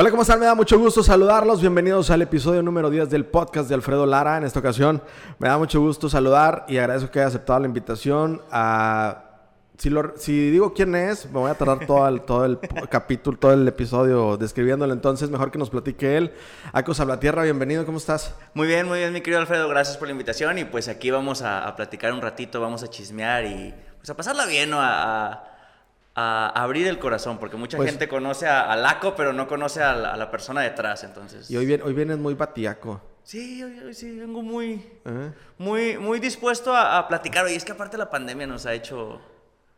Hola, ¿cómo están? Me da mucho gusto saludarlos. Bienvenidos al episodio número 10 del podcast de Alfredo Lara. En esta ocasión me da mucho gusto saludar y agradezco que haya aceptado la invitación a... Si, lo- si digo quién es, me voy a tardar todo el, todo el capítulo, todo el episodio describiéndolo. Entonces, mejor que nos platique él. Aco Salvatierra, bienvenido. ¿Cómo estás? Muy bien, muy bien, mi querido Alfredo, gracias por la invitación y pues aquí vamos a, a platicar un ratito, vamos a chismear y pues a pasarla bien, ¿no? A, a- a abrir el corazón, porque mucha Pues- gente conoce a, a Laco, pero no conoce a la, a la persona detrás, entonces... Y hoy, viene, hoy vienes muy batiaco. Sí, hoy, hoy sí, vengo muy, ¿eh? muy, muy dispuesto a, a platicar. Oye, es que aparte la pandemia nos ha hecho...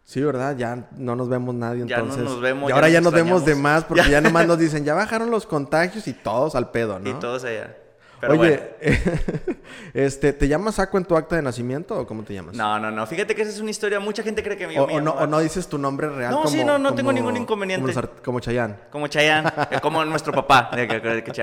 Sí, ¿verdad? Ya no nos vemos nadie Ya no entonces. nos vemos, Y ya ahora nos ya nos vemos de más porque Ya. ya nomás nos dicen, ya bajaron los contagios y todos al pedo, ¿no? Y todos allá. Pero Oye, bueno. este, ¿te llamas Aco en tu acta de nacimiento o cómo te llamas? No, no, no. Fíjate que esa es una historia. Mucha gente cree que me O, no, llamo o no dices tu nombre real No, como, sí, no, no como- tengo ningún inconveniente. Como, art- como Chayanne, eh, como nuestro papá.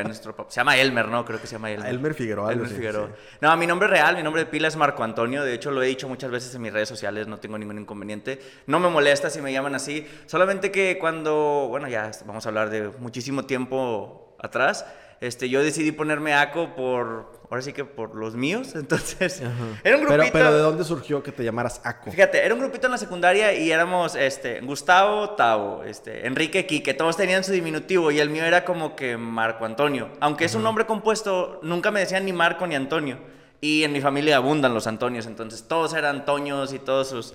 nuestro papá. Se llama Elmer, ¿no? Creo que se llama Elmer. Elmer Figueroa, Elmer Figueroa. sí. No, mi nombre real, mi nombre de pila es Marco Antonio. De hecho, lo he dicho muchas veces en mis redes sociales, no tengo ningún inconveniente. No me molesta si me llaman así. Solamente que cuando, bueno, ya vamos a hablar de muchísimo tiempo atrás. Este, yo decidí ponerme Aco por, ahora sí que por los míos. Entonces, era un grupito. Pero, pero ¿de dónde surgió que te llamaras Aco? Fíjate, era un grupito en la secundaria y éramos este, Gustavo, Tavo, este, Enrique, Quique, todos tenían su diminutivo y el mío era como que Marco Antonio. Aunque es un nombre compuesto, nunca me decían ni Marco ni Antonio. Y en mi familia abundan los Antonios, entonces todos eran Toños y todos sus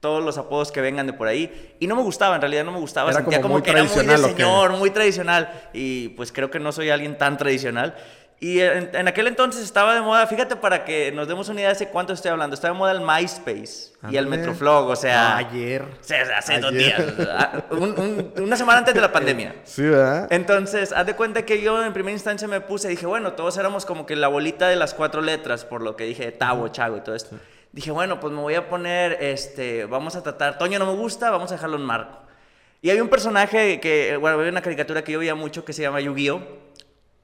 todos los apodos que vengan de por ahí. Y no me gustaba, en realidad no me gustaba. Era Sentía como como, que era muy de señor, muy tradicional. Y pues creo que no soy alguien tan tradicional. Y en, en aquel entonces estaba de moda, fíjate para que nos demos una idea de cuánto estoy hablando, estaba de moda el MySpace y el Ándale. Metroflog, o sea... Ah, ayer. o sea, hace dos Ayer. días, ah, un- un- una semana antes de la pandemia. Sí, ¿verdad? Entonces, haz de cuenta que yo en primera instancia me puse, dije, bueno, todos éramos como que la bolita de las cuatro letras, por lo que dije Tavo, Chago y todo esto. Dije, bueno, pues me voy a poner, este, vamos a tratar, Toño no me gusta, vamos a dejarlo en Marco. Y hay un personaje que, bueno, había una caricatura que yo veía mucho que se llama Yu-Gi-Oh!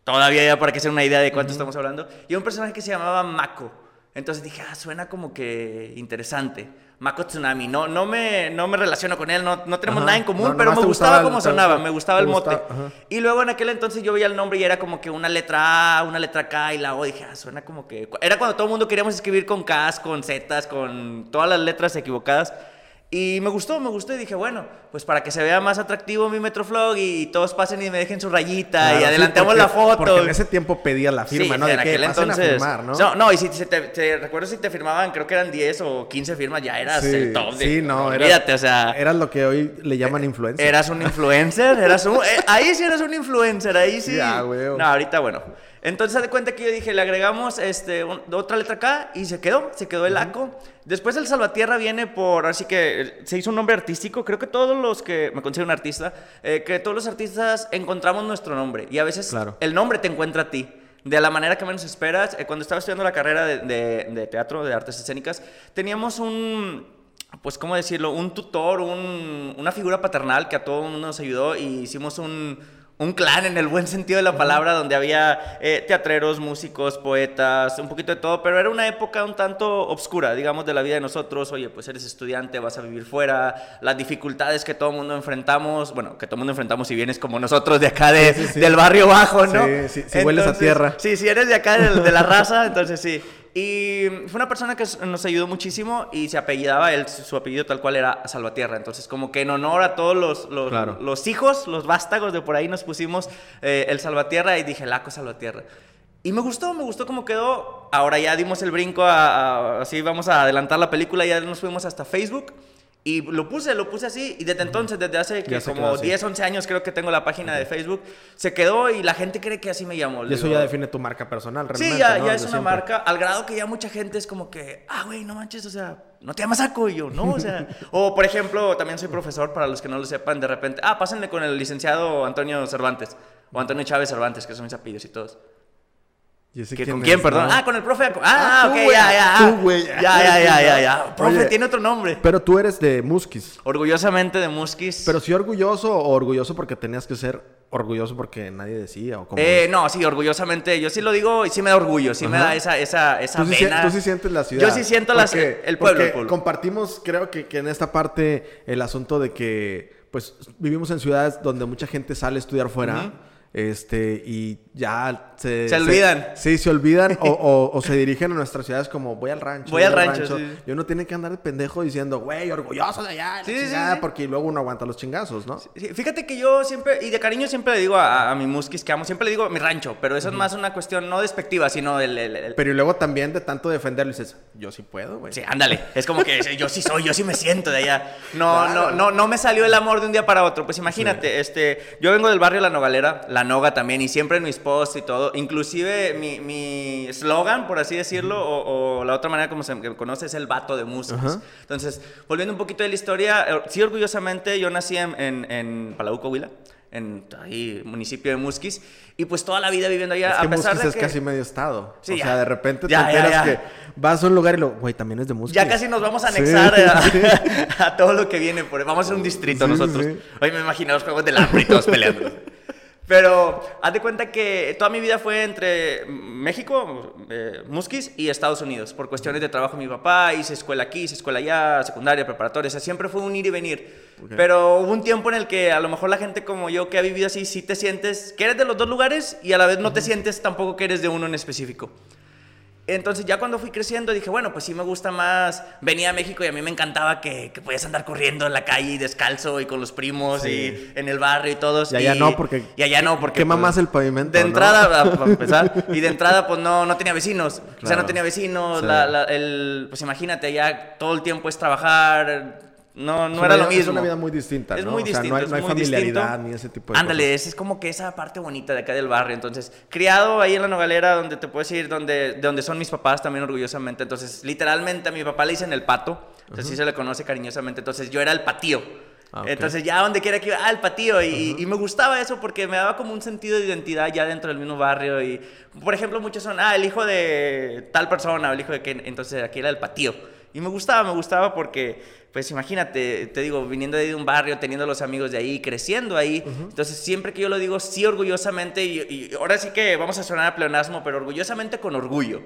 Todavía ya para que se den una idea de cuánto estamos hablando. Y un personaje que se llamaba Mako. Entonces dije, ah, suena como que interesante. Mako Tsunami. No, no, me, no me relaciono con él, no, no tenemos Ajá. nada en común, No, pero me gustaba gustaba cómo sonaba, me gustaba el mote. gustaba. Y luego en aquel entonces yo veía el nombre y era como que una letra A, una letra K y la O. Dije, ah, suena como que. Era cuando todo el mundo queríamos escribir con Ks, con Zs, con todas las letras equivocadas. Y me gustó, me gustó y dije, bueno, pues para que se vea más atractivo mi Metroflog y todos pasen y me dejen su rayita Claro, y sí, adelantemos porque- la foto. Porque en ese tiempo pedías la firma, Sí, ¿no? De en que aquel entonces. a firmar, ¿no? No, no, y si te, te recuerdo si te firmaban, creo que eran 10 o 15 firmas, ya eras Sí, el top de. sí, no, era- Olvídate, o sea. Eras lo que hoy le llaman influencer. Eras un influencer, eras un... eh, ahí sí eras un influencer, ahí sí. Ya, güey. No, ahorita bueno. Entonces, haz de cuenta que yo dije, le agregamos este, un- otra letra acá y se quedó, se quedó el ACO. Después el Salvatierra viene por, así que se hizo un nombre artístico. Creo que todos los que, me considero un artista, eh, que todos los artistas encontramos nuestro nombre. Y a veces Claro. el nombre te encuentra a ti. De la manera que menos esperas. Eh, cuando estaba estudiando la carrera de, de- de teatro, de artes escénicas, teníamos un, pues, ¿cómo decirlo? Un tutor, un- una figura paternal que a todo el mundo nos ayudó y hicimos un, un clan en el buen sentido de la palabra, donde había eh, teatreros, músicos, poetas, un poquito de todo, pero era una época un tanto obscura, digamos, de la vida de nosotros. Oye, pues eres estudiante, vas a vivir fuera, las dificultades que todo el mundo enfrentamos, bueno, que todo el mundo enfrentamos si vienes como nosotros de acá de, Sí, sí, sí. del barrio bajo, ¿no? Sí, sí, si hueles a tierra. Sí, si eres de acá, de, de la raza, entonces sí. Y fue una persona que nos ayudó muchísimo y se apellidaba, él, su apellido tal cual era Salvatierra. Entonces, como que en honor a todos los, los, Claro. los hijos, los vástagos de por ahí, nos pusimos eh, el Salvatierra y dije, Laco Salvatierra. Y me gustó, me gustó cómo quedó. Ahora ya dimos el brinco a, a- así vamos a adelantar la película, ya nos fuimos hasta Facebook. Y lo puse, lo puse así. Y desde entonces, desde hace que como así. 10, 11 años creo que tengo la página de Facebook, se quedó y la gente cree que así me llamo. Y eso Digo, ya define tu marca personal, realmente. Sí, ya, ¿no? ya es una siempre. marca, al grado que ya mucha gente es como que, ah, güey, no manches, o sea, no te llamas Saco y yo, ¿no? O sea, o por ejemplo, también soy profesor, para los que no lo sepan, de repente, ah, pásenle con el licenciado Antonio Cervantes, o Antonio Chávez Cervantes, que son mis apellidos y todos. ¿Y ese ¿Que ¿Con es, quién, perdón? no? Ah, con el profe. Ah, Ah, tú, ok, güey, ya, ya. tú, güey. Ya, ya, ya, ya, ya. Profe, Oye, tiene otro nombre. Pero tú eres de Muskis. Orgullosamente de Muskis. Pero sí orgulloso o orgulloso porque tenías que ser orgulloso porque nadie decía o como... Eh, no, sí, orgullosamente. Yo sí lo digo y sí me da orgullo, sí me da esa, esa, esa ¿Tú sí, vena. tú sí sientes la ciudad. Yo sí siento la- Porque- el pueblo, porque el pueblo. compartimos, creo que, que en esta parte, el asunto de que, pues, vivimos en ciudades donde mucha gente sale a estudiar fuera. Este, y ya se... Se olvidan. sí, se olvidan o, o- o se dirigen a nuestras ciudades como voy al rancho. Voy al rancho, sí. Y uno tiene que andar de pendejo diciendo, güey, orgulloso de allá, Sí, sí, chingada", sí. porque luego uno aguanta los chingazos, ¿no? Sí, fíjate que yo siempre, y de cariño siempre le digo a, a mi muskis que amo, siempre le digo mi rancho, pero eso es más una cuestión no despectiva, sino el... el- el- Pero y luego también de tanto defenderlo dices, yo sí puedo, güey. Sí, ándale. Es como que yo sí soy, yo sí me siento de allá. No, Claro. no, no, no me salió el amor de un día para otro. Pues imagínate, este, yo vengo del barrio La Nogalera, La Noga también, y siempre en mis posts y todo. Inclusive mi, mi slogan, por así decirlo, o, o la otra manera como se me conoce es el vato de músicos. Ajá. Entonces, volviendo un poquito de la historia, eh, sí, orgullosamente, yo nací en, en, en Palau, Coahuila, en ahí, municipio de Musquis, y pues toda la vida viviendo allá, Es que a pesar Musquis de es que... casi medio estado. Sí, o ya. sea, de repente Ya, te enteras ya. que vas a un lugar y lo, güey, también es de Musquis. Ya casi nos vamos a Sí, anexar a, sí. a todo lo que viene. Por, vamos a ser un distrito Sí, nosotros. sí. Hoy me imagino los juegos del hambre y todos peleando. Pero haz de cuenta que toda mi vida fue entre México, eh, Musquis y Estados Unidos. Por cuestiones de trabajo mi papá, hice escuela aquí, hice escuela allá, secundaria, preparatoria. O sea, siempre fue un ir y venir. Ok. Pero hubo un tiempo en el que a lo mejor la gente como yo que ha vivido así, sí te sientes que eres de los dos lugares y a la vez no te sientes tampoco que eres de uno en específico. Entonces ya cuando fui creciendo dije, bueno, pues sí me gusta más. Venía a México y a mí me encantaba que, que podías andar corriendo en la calle y descalzo y con los primos Sí. y en el barrio y todos. Y allá no, porque Y allá no, porque... quema pues, más el pavimento, De ¿no? entrada, para empezar. Y de entrada, pues no, no tenía vecinos. O sea, no tenía vecinos. Sí. la- la- el, pues imagínate, allá todo el tiempo es trabajar. No, no era lo mismo. Es una vida muy distinta, Es ¿no? muy o sea, distinto, no hay, no familiaridad distinto. ni ese tipo de Ándale, cosas. es como que esa parte bonita de acá del barrio. Entonces, criado ahí en la nogalera, donde te puedes ir, donde, de donde son mis papás también orgullosamente. Entonces, literalmente a mi papá le dicen el pato. Entonces, sí se le conoce cariñosamente. Entonces, yo era el patío. Ah. Entonces, ya donde quiera que iba, ah, el patío. Y, y me gustaba eso porque me daba como un sentido de identidad ya dentro del mismo barrio. Y, por ejemplo, muchos son, ah, el hijo de tal persona, o el hijo de que. Entonces, aquí era el patío. Y me gustaba, me gustaba porque, pues imagínate, te digo, viniendo de un barrio, teniendo los amigos de ahí, creciendo ahí. Entonces, siempre que yo lo digo, sí, orgullosamente, y, y ahora sí que vamos a sonar a pleonasmo, pero orgullosamente con orgullo.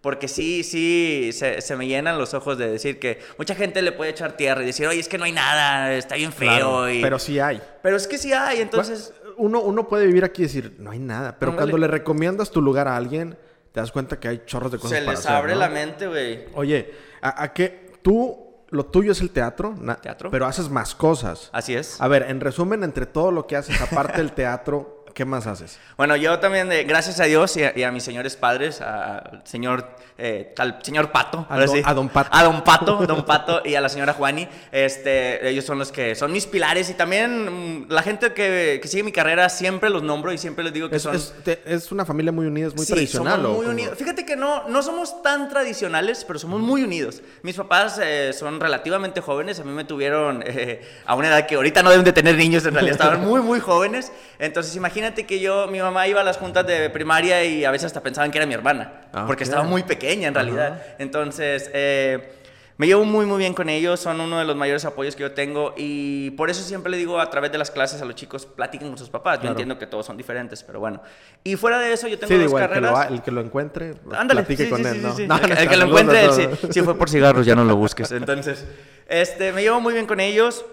Porque sí, sí, se, se me llenan los ojos de decir que mucha gente le puede echar tierra y decir, oye, es que no hay nada, está bien feo. Claro, y- Pero sí hay. pero es que sí hay, entonces... Uno, uno puede vivir aquí y decir, no hay nada. Pero cuando le recomiendas tu lugar a alguien, te das cuenta que hay chorros de cosas Se para les hacer, abre ¿no? la mente, güey. Oye, ¿a, a qué? Tú, lo tuyo es el teatro, Teatro. pero haces más cosas. Así es. A ver, en resumen, entre todo lo que haces, aparte del teatro, ¿qué más haces? Bueno, yo también, eh, gracias a Dios y a, y a mis señores padres, al señor, eh, al señor Pato, A don- sí. a don Pato. a don Pato, don Pato y a la señora Juani, este, ellos son los que son mis pilares y también mm, la gente que, que sigue mi carrera siempre los nombro y siempre les digo que Es, son es- te- es una familia muy unida, es muy Sí, tradicional. somos ¿o muy unidos. Fíjate que no, no somos tan tradicionales, pero somos muy unidos. Mis papás eh, son relativamente jóvenes. A mí me tuvieron eh, a una edad que ahorita no deben de tener niños, en realidad estaban muy, muy jóvenes. Entonces, imagínate que yo, mi mamá iba a las juntas de primaria y a veces hasta pensaban que era mi hermana, Ah, porque estaba muy pequeña en realidad. Entonces, eh, me llevo muy, muy bien con ellos, son uno de los mayores apoyos que yo tengo y por eso siempre le digo a través de las clases a los chicos, platiquen con sus papás. Yo Claro. entiendo que todos son diferentes, pero bueno. Y fuera de eso, yo tengo Sí, dos el que, lo, carreras. el que lo encuentre, Ándale, platique sí, con sí, él, sí, ¿no? sí. No, el, no que- el está, que lo encuentre, él, todos. sí, sí fue por cigarros, ya no lo busques. Entonces, este, me llevo muy bien con ellos.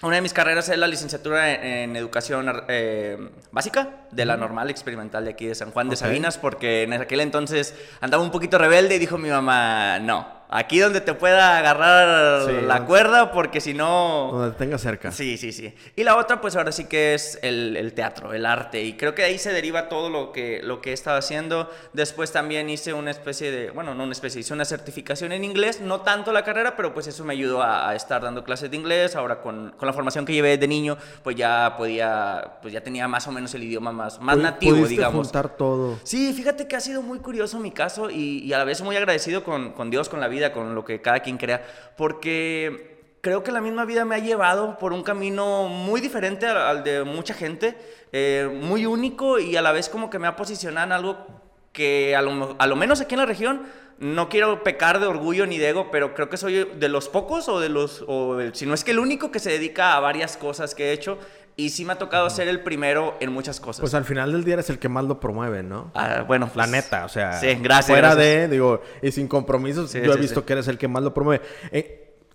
Una de mis carreras es la licenciatura en, en educación eh, básica de la normal experimental de aquí de San Juan de. Sabinas, porque en aquel entonces andaba un poquito rebelde y dijo mi mamá, no, aquí donde te pueda agarrar Sí, la cuerda, porque si no... Donde te tenga cerca. Sí, sí, sí. Y la otra, pues ahora sí que es el, el teatro, el arte. Y creo que de ahí se deriva todo lo que, lo que he estado haciendo. Después también hice una especie de, bueno, no una especie, hice una certificación en inglés. No tanto la carrera, pero pues eso me ayudó a, a estar dando clases de inglés. Ahora con, con la formación que llevé de niño, pues ya podía, pues ya tenía más o menos el idioma más, más nativo, digamos. juntar todo. Sí, fíjate que ha sido muy curioso mi caso y, y a la vez muy agradecido con, con Dios, con la vida, con lo que cada quien crea, porque creo que la misma vida me ha llevado por un camino muy diferente al, de mucha gente, eh, muy único y a la vez como que me ha posicionado en algo que a lo, menos aquí en la región no quiero pecar de orgullo ni de ego, pero creo que soy de los pocos o de los, si no es que el único que se dedica a varias cosas que he hecho y sí me ha tocado ser el primero en muchas cosas. Pues al final del día eres el que más lo promueve, ¿no? Ah, bueno, La pues, neta, o sea, Sí, gracias. fuera gracias. de, digo, y sin compromisos, Sí, yo he visto que eres el que más lo promueve. ¿En,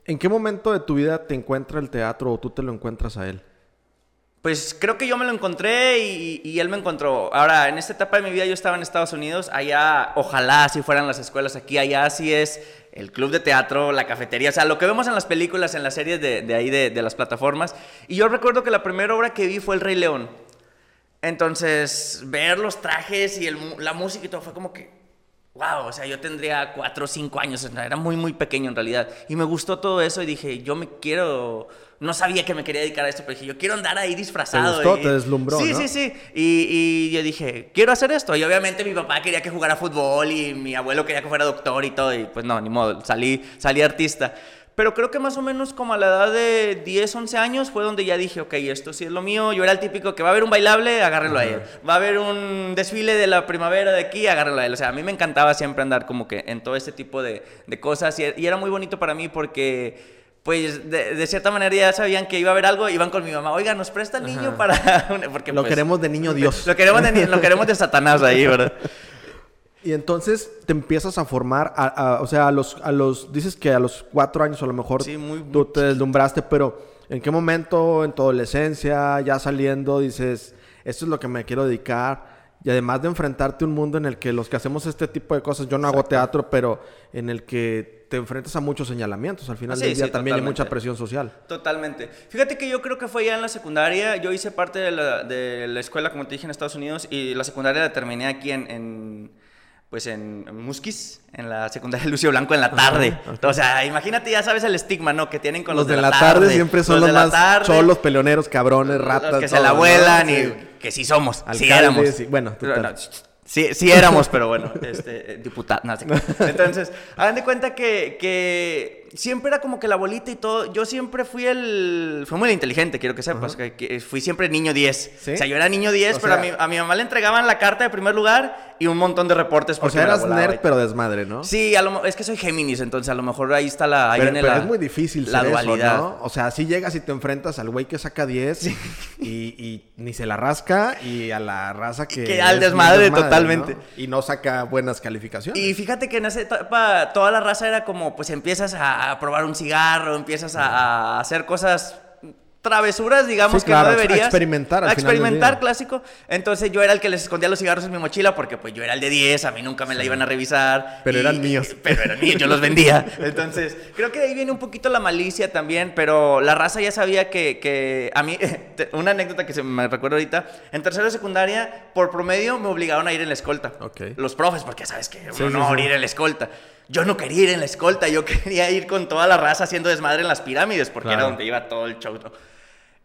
en qué momento de tu vida te encuentra el teatro o tú te lo encuentras a él? pues creo que yo me lo encontré y, y, él me encontró. Ahora, en esta etapa de mi vida yo estaba en Estados Unidos, allá ojalá así fueran las escuelas, aquí allá sí es el club de teatro, la cafetería, o sea, lo que vemos en las películas, en las series de, de ahí, de, de, las plataformas. Y yo recuerdo que la primera obra que vi fue El Rey León. Entonces, ver los trajes y el, la música y todo fue como que, wow, o sea, yo tendría cuatro o cinco años, era muy, muy pequeño en realidad. Y me gustó todo eso y dije, yo me quiero, no sabía que me quería dedicar a esto, pero dije, yo quiero andar ahí disfrazado. ¿Te gustó? y, ¿Te deslumbró? Sí, ¿no? sí, sí. Y, y, yo dije, quiero hacer esto. Y obviamente mi papá quería que jugara fútbol y mi abuelo quería que fuera doctor y todo. Y pues no, ni modo, salí, salí artista. Pero creo que más o menos como a la edad de 10, 11 años fue donde ya dije, ok, esto sí es lo mío. Yo era el típico que va a haber un bailable, agárrenlo a él. Va a haber un desfile de la primavera de aquí, agárrenlo a él. O sea, a mí me encantaba siempre andar como que en todo este tipo de, de cosas. Y, y, era muy bonito para mí porque, pues, de, de, cierta manera ya sabían que iba a haber algo. Iban con mi mamá, oiga, nos presta el niño Ajá. para... Porque, lo pues, queremos de niño Dios. Lo queremos de, lo queremos de Satanás ahí, ¿verdad? Y entonces te empiezas a formar, a, a, o sea, a los, a los, dices que a los cuatro años a lo mejor sí, muy, tú te deslumbraste, pero ¿en qué momento, en tu adolescencia, ya saliendo, dices, esto es lo que me quiero dedicar? Y además de enfrentarte a un mundo en el que los que hacemos este tipo de cosas, yo no Exacto. hago teatro, pero en el que te enfrentas a muchos señalamientos. Al final sí, del día sí, también totalmente. hay mucha presión social. Totalmente. Fíjate que yo creo que fue ya en la secundaria. Yo hice parte de la, de la escuela, como te dije, en Estados Unidos. Y la secundaria la terminé aquí en, en pues en Musquis, en la secundaria de Lucio Blanco en la tarde. O sea, imagínate, ya sabes el estigma, ¿no? Que tienen con los, los de, de, la tarde. tarde siempre son los, los más tarde, cholos, peleoneros, cabrones, ratas. Los que todo, se la vuelan ¿no? y sí. que sí somos, Alcalde, sí éramos. Sí, bueno, total. Sí, sí éramos, pero bueno, este, diputado. No. Entonces, hagan de cuenta que, que siempre era como que la bolita y todo. Yo siempre fui el. Fui muy inteligente, quiero que sepas. Uh -huh. que, que, fui siempre niño 10. ¿Sí? O sea, yo era niño 10, o pero sea, a, mi, a mi mamá le entregaban la carta de primer lugar y un montón de reportes. O sea, eras nerd, pero desmadre, ¿no? Sí, a lo, es que soy Géminis, entonces a lo mejor ahí está la. Ahí pero, viene pero la, es muy difícil la ser dualidad. Eso, ¿no? O sea, si llegas y te enfrentas al güey que saca 10 sí. y, y, ni se la rasca y a la raza que. Que al desmadre, desmadre, totalmente. ¿no? Y no saca buenas calificaciones. Y fíjate que en esa etapa toda la raza era como, pues empiezas a, a probar un cigarro, empiezas a, a hacer cosas travesuras, digamos, sí, que no deberías. A experimentar, al A experimentar, clásico. Entonces yo era el que les escondía los cigarros en mi mochila porque pues yo era el de 10, a mí nunca me la iban a revisar. Pero y, eran míos. Y, pero eran míos, yo los vendía. Entonces, creo que de ahí viene un poquito la malicia también, pero la raza ya sabía que, que a mí, una anécdota que se me recuerdo ahorita, en tercero de secundaria, por promedio me obligaron a ir en la escolta. Okay. Los profes, porque sabes que sí, no sí, ir en la escolta. Yo no quería ir en la escolta, yo quería ir con toda la raza haciendo desmadre en las pirámides, porque Claro. era donde iba todo el show. ¿no?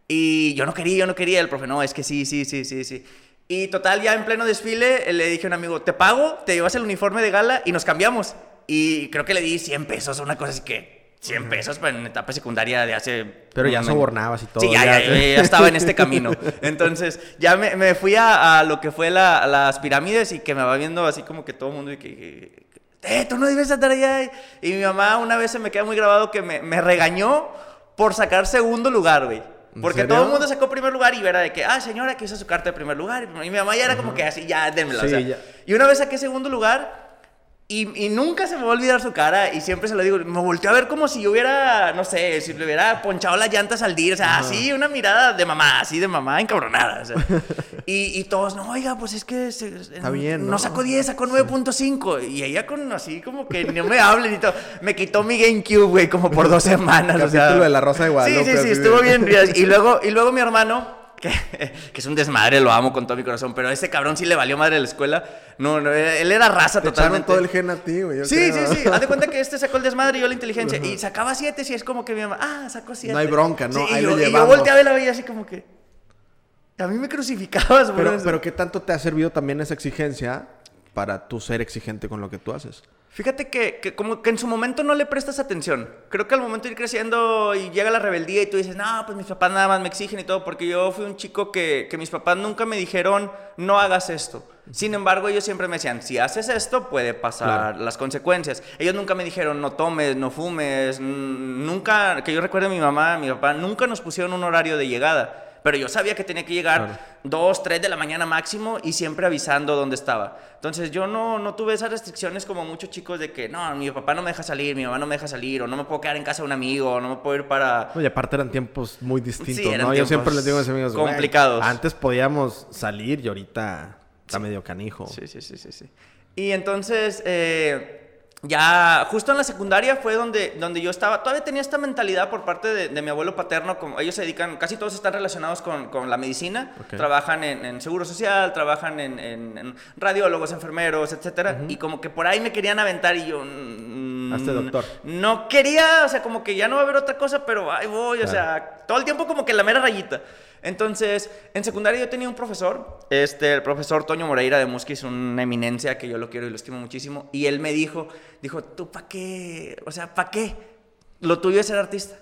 Y yo no quería, yo no quería. El profe, no, es que sí, sí, sí, sí, sí. Y total, ya en pleno desfile, le dije a un amigo, te pago, te llevas el uniforme de gala y nos cambiamos. Y creo que le di 100 pesos, una cosa así que 100 pesos pero en etapa secundaria de hace... Pero ya un- sobornabas y todo. Sí, ya, ya, ya, ya estaba en este camino. Entonces, ya me, me fui a, a lo que fue la- las pirámides y que me va viendo así como que todo el mundo y que... eh, tú no debes estar allá. Y mi mamá una vez se me queda muy grabado que me, me regañó por sacar segundo lugar, güey. ¿En Porque todo el mundo sacó primer lugar y era de que, ah, señora, que hizo su carta de primer lugar. Y mi mamá ya era como que así, ya, démela. o sea. Y una vez saqué segundo lugar y, y nunca se me va a olvidar su cara y siempre se lo digo. Me volteó a ver como si yo hubiera, no sé, si le hubiera ponchado las llantas al día. O sea, así, una mirada de mamá, así de mamá encabronada. o sea. y, y todos, no, oiga, pues es que se- Está bien, no ¿no? sacó 10, sacó 9.5. Y ella con así como que no me hablen y todo. Me quitó mi GameCube, güey, como por dos semanas. o sea. Capítulo de La Rosa de Sí, Guadalupe, sí, sí, estuvo bien. Y luego, y luego mi hermano, que, que es un desmadre, lo amo con todo mi corazón, pero ese cabrón sí le valió madre la escuela. No, no, él era raza Te totalmente. todo el gen a ti, güey. Sí, creo. sí, sí. Haz de cuenta que este sacó el desmadre y yo la inteligencia. Y sacaba siete, y es como que mi mamá, ah, sacó siete. No hay bronca, ¿no? Sí, y, Ahí yo, lo y yo llevamos. volteaba y la veía así como que. A mí me crucificabas, por Pero, pero ¿qué tanto te ha servido también esa exigencia para tú ser exigente con lo que tú haces? Fíjate que, que como que en su momento no le prestas atención. Creo que al momento de ir creciendo y llega la rebeldía y tú dices, no, pues mis papás nada más me exigen y todo, porque yo fui un chico que, que mis papás nunca me dijeron, no hagas esto. Sin embargo, ellos siempre me decían, si haces esto, puede pasar Claro. las consecuencias. Ellos nunca me dijeron, no tomes, no fumes. Nunca, que yo recuerde mi mamá, mi papá, nunca nos pusieron un horario de llegada. Pero yo sabía que tenía que llegar dos, tres de la mañana máximo y siempre avisando dónde estaba. Entonces yo no, no tuve esas restricciones como muchos chicos de que, no, mi papá no me deja salir, mi mamá no me deja salir, o no me puedo quedar en casa de un amigo, o no me puedo ir para... Oye, aparte eran tiempos muy distintos, ¿no? Yo siempre les digo a mis amigos, complicados. antes podíamos salir y ahorita está medio canijo. Sí, sí, sí, sí, sí. Y entonces... Eh, ya justo en la secundaria fue donde, donde yo estaba, todavía tenía esta mentalidad por parte de, mi abuelo paterno, como ellos se dedican, casi todos están relacionados con, con la medicina, trabajan en, en, seguro social, trabajan en, en radiólogos, enfermeros, etcétera, y como que por ahí me querían aventar y yo... Mm, Hazte doctor. No quería, o sea, como que ya no va a haber otra cosa, pero ahí voy, o sea, todo el tiempo como que la mera rayita. Entonces, en secundaria yo tenía un profesor, este, el profesor Toño Moreira de Musquis, una eminencia que yo lo quiero y lo estimo muchísimo, y él me dijo, dijo, ¿tú para qué? O sea, ¿para qué? Lo tuyo es ser artista.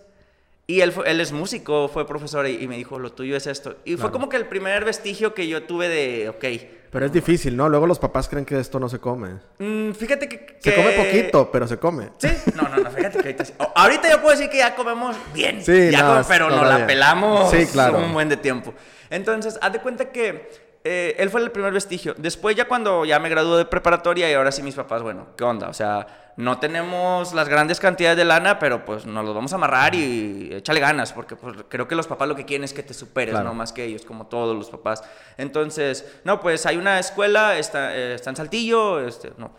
Y él, él es músico, fue profesor y, me dijo, lo tuyo es esto. Y fue como que el primer vestigio que yo tuve de, ok. Pero es difícil, ¿no? Luego los papás creen que esto no se come. Mm, fíjate que, Se come poquito, pero se come. Sí, no, no, no, fíjate que ahorita Ahorita yo puedo decir que ya comemos bien. Sí, ya pero nos la pelamos sí, claro. un buen de tiempo. Entonces, haz de cuenta que eh, él fue el primer vestigio. Después ya cuando ya me gradué de preparatoria y ahora sí mis papás, bueno, ¿qué onda? O sea, no tenemos las grandes cantidades de lana, pero pues nos los vamos a amarrar y échale ganas, porque pues, creo que los papás lo que quieren es que te superes, no más que ellos, como todos los papás. Entonces, no, pues hay una escuela, está, eh, está en Saltillo, este, no,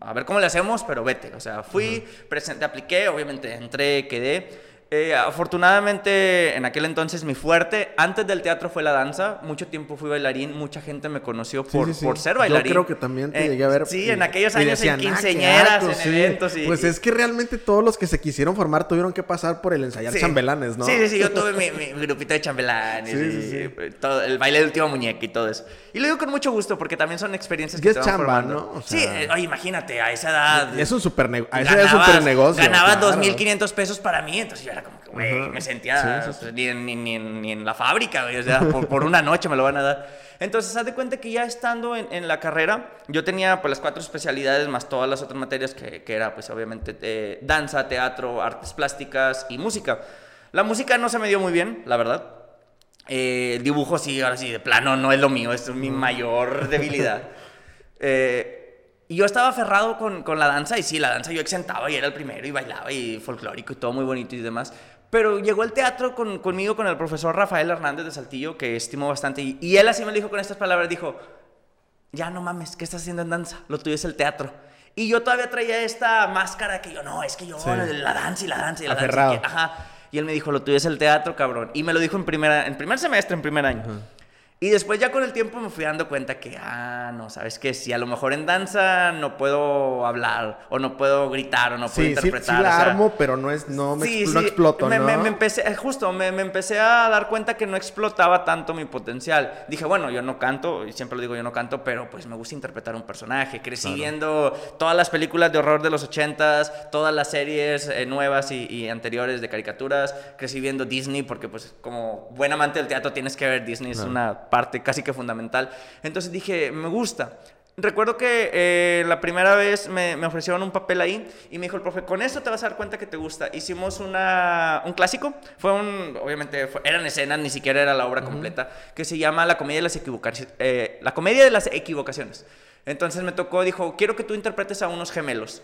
a ver cómo le hacemos, pero vete. O sea, fui, presente, apliqué, obviamente entré, quedé. Eh, afortunadamente, en aquel entonces mi fuerte, antes del teatro fue la danza. Mucho tiempo fui bailarín, mucha gente me conoció por, por ser bailarín. Yo creo que también te llegué a ver. Sí, en aquellos años en ah, quinceañeras, en eventos. Y, pues es que realmente todos los que se quisieron formar tuvieron que pasar por el ensayar chambelanes, ¿no? Sí, sí, sí. Yo tuve mi, mi, grupito de chambelanes y todo, el baile del último muñeca y todo eso. Y lo digo con mucho gusto porque también son experiencias que es chamba, ¿no? sí, eh, oye, imagínate, a esa edad. Es un super, negocio. Ganaba 2.500 pesos para mí, entonces yo era como que, güey, me sentía Ni, en, ni, ni, en, la fábrica, güey, o sea, por, una noche me lo van a dar. Entonces, haz de cuenta que ya estando en, en, la carrera, yo tenía pues las cuatro especialidades más todas las otras materias que, que era, pues obviamente, eh, danza, teatro, artes plásticas y música. La música no se me dio muy bien, la verdad. Eh, el dibujo sí, ahora sí, de plano no es lo mío, es mi mayor debilidad. Eh, y yo estaba aferrado con, con, la danza y sí, la danza yo exentaba y era el primero y bailaba y folclórico y todo muy bonito y demás. Pero llegó el teatro con, conmigo, con el profesor Rafael Hernández de Saltillo, que estimo bastante. Y, y, él así me dijo con estas palabras, dijo, ya no mames, ¿qué estás haciendo en danza? Lo tuyo es el teatro. Y yo todavía traía esta máscara que yo, no, es que yo, la danza y la danza y la danza. ajá. Y él me dijo, lo tuyo es el teatro, cabrón. Y me lo dijo en, primera, en primer semestre, en primer año. Y después ya con el tiempo me fui dando cuenta que, ah, no, ¿sabes qué? Si a lo mejor en danza no puedo hablar, o no puedo gritar, o no puedo interpretar. Sí, sí la armo, pero no, es, no, me exploto, me, ¿no? Me, empecé, eh, justo, me, empecé a dar cuenta que no explotaba tanto mi potencial. Dije, bueno, yo no canto, y siempre lo digo, yo no canto, pero pues me gusta interpretar un personaje. Crecí viendo todas las películas de horror de los ochentas, todas las series eh, nuevas y, anteriores de caricaturas. Crecí viendo Disney, porque pues como buen amante del teatro tienes que ver Disney, es una parte casi que fundamental. Entonces dije, me gusta. Recuerdo que eh, la primera vez me, me, ofrecieron un papel ahí y me dijo el profe, con esto te vas a dar cuenta que te gusta. Hicimos una, un clásico, fue un, obviamente eran escenas, ni siquiera era la obra completa, que se llama La comedia de las equivocaciones. Eh, la comedia de las equivocaciones. Entonces me tocó, dijo, quiero que tú interpretes a unos gemelos.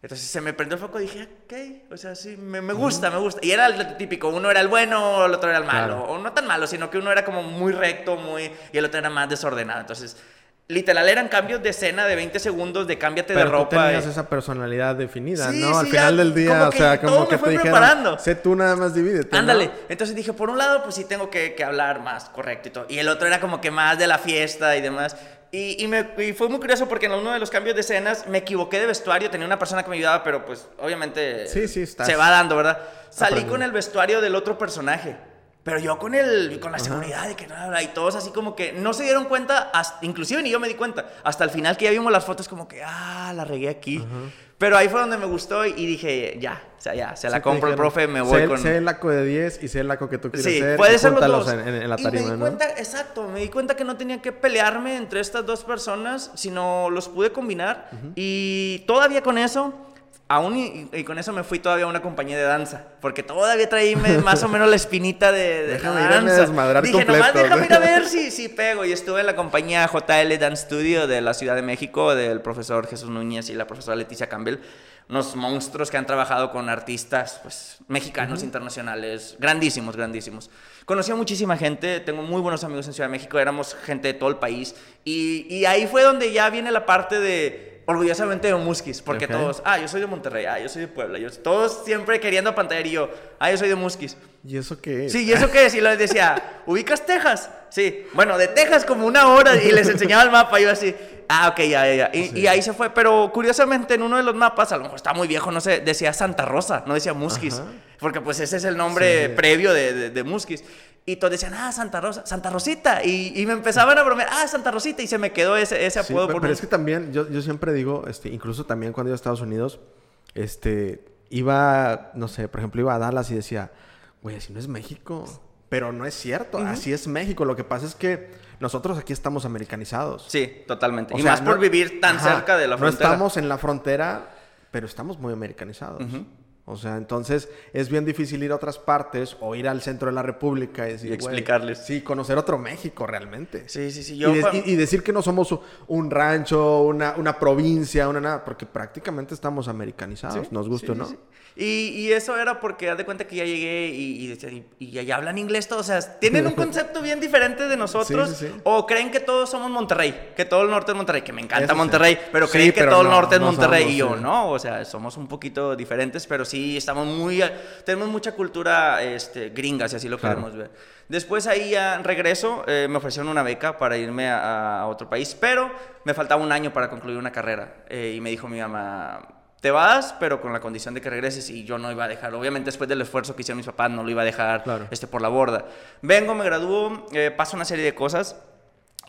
Entonces se me prendió el foco y dije, ok, o sea, sí, me, me gusta, me gusta. Y era el típico, uno era el bueno, el otro era el malo. O no tan malo, sino que uno era como muy recto, muy... Y el otro era más desordenado. Entonces, literal eran cambios de escena de 20 segundos de cámbiate de ropa. Tú tenías esa personalidad definida, ¿no? Al final del día, o sea, como que te dijeron, sé tú nada más divídete. Ándale. Entonces dije, por un lado, pues sí tengo que, que, hablar más correcto y todo. Y el otro era como que más de la fiesta y demás. Y, y, me, fue muy curioso porque en uno de los cambios de escenas me equivoqué de vestuario. Tenía una persona que me ayudaba, pero pues obviamente se va dando, ¿verdad? Salí con el vestuario del otro personaje. Pero yo con el con la seguridad de que nada, y todos así como que no se dieron cuenta, inclusive ni yo me di cuenta, hasta el final que ya vimos las fotos como que, ah, la regué aquí. Pero ahí fue donde me gustó y, dije, ya, o sea, ya, se la compro el profe, me voy con... Sé el laco de 10 y sé el laco que tú quieres sí, ser. puede ser los dos. En, la tarima, y me di cuenta, exacto, me di cuenta que no tenía que pelearme entre estas dos personas, sino los pude combinar. Y todavía con eso, aún y, con eso me fui todavía a una compañía de danza, porque todavía traí más o menos la espinita de, de déjame danza. Desmadrar Dije, nomás déjame ir a ver si, si pego. Y estuve en la compañía JL Dance Studio de la Ciudad de México, del profesor Jesús Núñez y la profesora Leticia Campbell. Unos monstruos que han trabajado con artistas pues, mexicanos, internacionales, grandísimos, grandísimos. Conocí a muchísima gente, tengo muy buenos amigos en Ciudad de México, éramos gente de todo el país. Y, y ahí fue donde ya viene la parte de orgullosamente de Musquis, porque todos, ah, yo soy de Monterrey, ah, yo soy de Puebla, yo, todos siempre queriendo pantalla y yo, ah, yo soy de Musquis. ¿Y eso qué es? Sí, ¿y eso qué es? Y les decía, ¿ubicas Texas? Sí, bueno, de Texas como una hora y les enseñaba el mapa y yo así, ah, ok, ya, ya, ya. Y, ahí se fue, pero curiosamente en uno de los mapas, a lo mejor está muy viejo, no sé, decía Santa Rosa, no decía Musquis, porque pues ese es el nombre previo de, de, de Musquis. Y todos decían, ah, Santa Rosa, Santa Rosita. Y, me empezaban a bromear, ah, Santa Rosita. Y se me quedó ese, ese apodo. Sí, pero, es que también, yo, yo siempre digo, este, incluso también cuando iba a Estados Unidos, este, iba, no sé, por ejemplo, iba a Dallas y decía, güey, así no es México. Pero no es cierto, así es México. Lo que pasa es que nosotros aquí estamos americanizados. Sí, totalmente. y más por vivir tan cerca de la frontera. No estamos en la frontera, pero estamos muy americanizados. O sea, entonces es bien difícil ir a otras partes o ir al centro de la República y, decir, explicarles. sí, conocer otro México realmente. Sí, sí, sí. y, decir que no somos un rancho, una, una provincia, una nada, porque prácticamente estamos americanizados, nos gusta o no. Y, eso era porque haz de cuenta que ya llegué y, y, ya hablan inglés todos. O sea, tienen un concepto bien diferente de nosotros. o creen que todos somos Monterrey, que todo el norte es Monterrey, que me encanta Monterrey, pero creen que todo el norte es Monterrey. y yo, no, o sea, somos un poquito diferentes, pero sí estamos muy. Tenemos mucha cultura este, gringa, si así lo queremos ver. Después ahí ya regreso, eh, me ofrecieron una beca para irme a, otro país, pero me faltaba un año para concluir una carrera. Eh, y me dijo mi mamá te vas, pero con la condición de que regreses y yo no iba a dejar. Obviamente después del esfuerzo que hicieron mis papás, no lo iba a dejar este, por la borda. Vengo, me gradúo, eh, paso una serie de cosas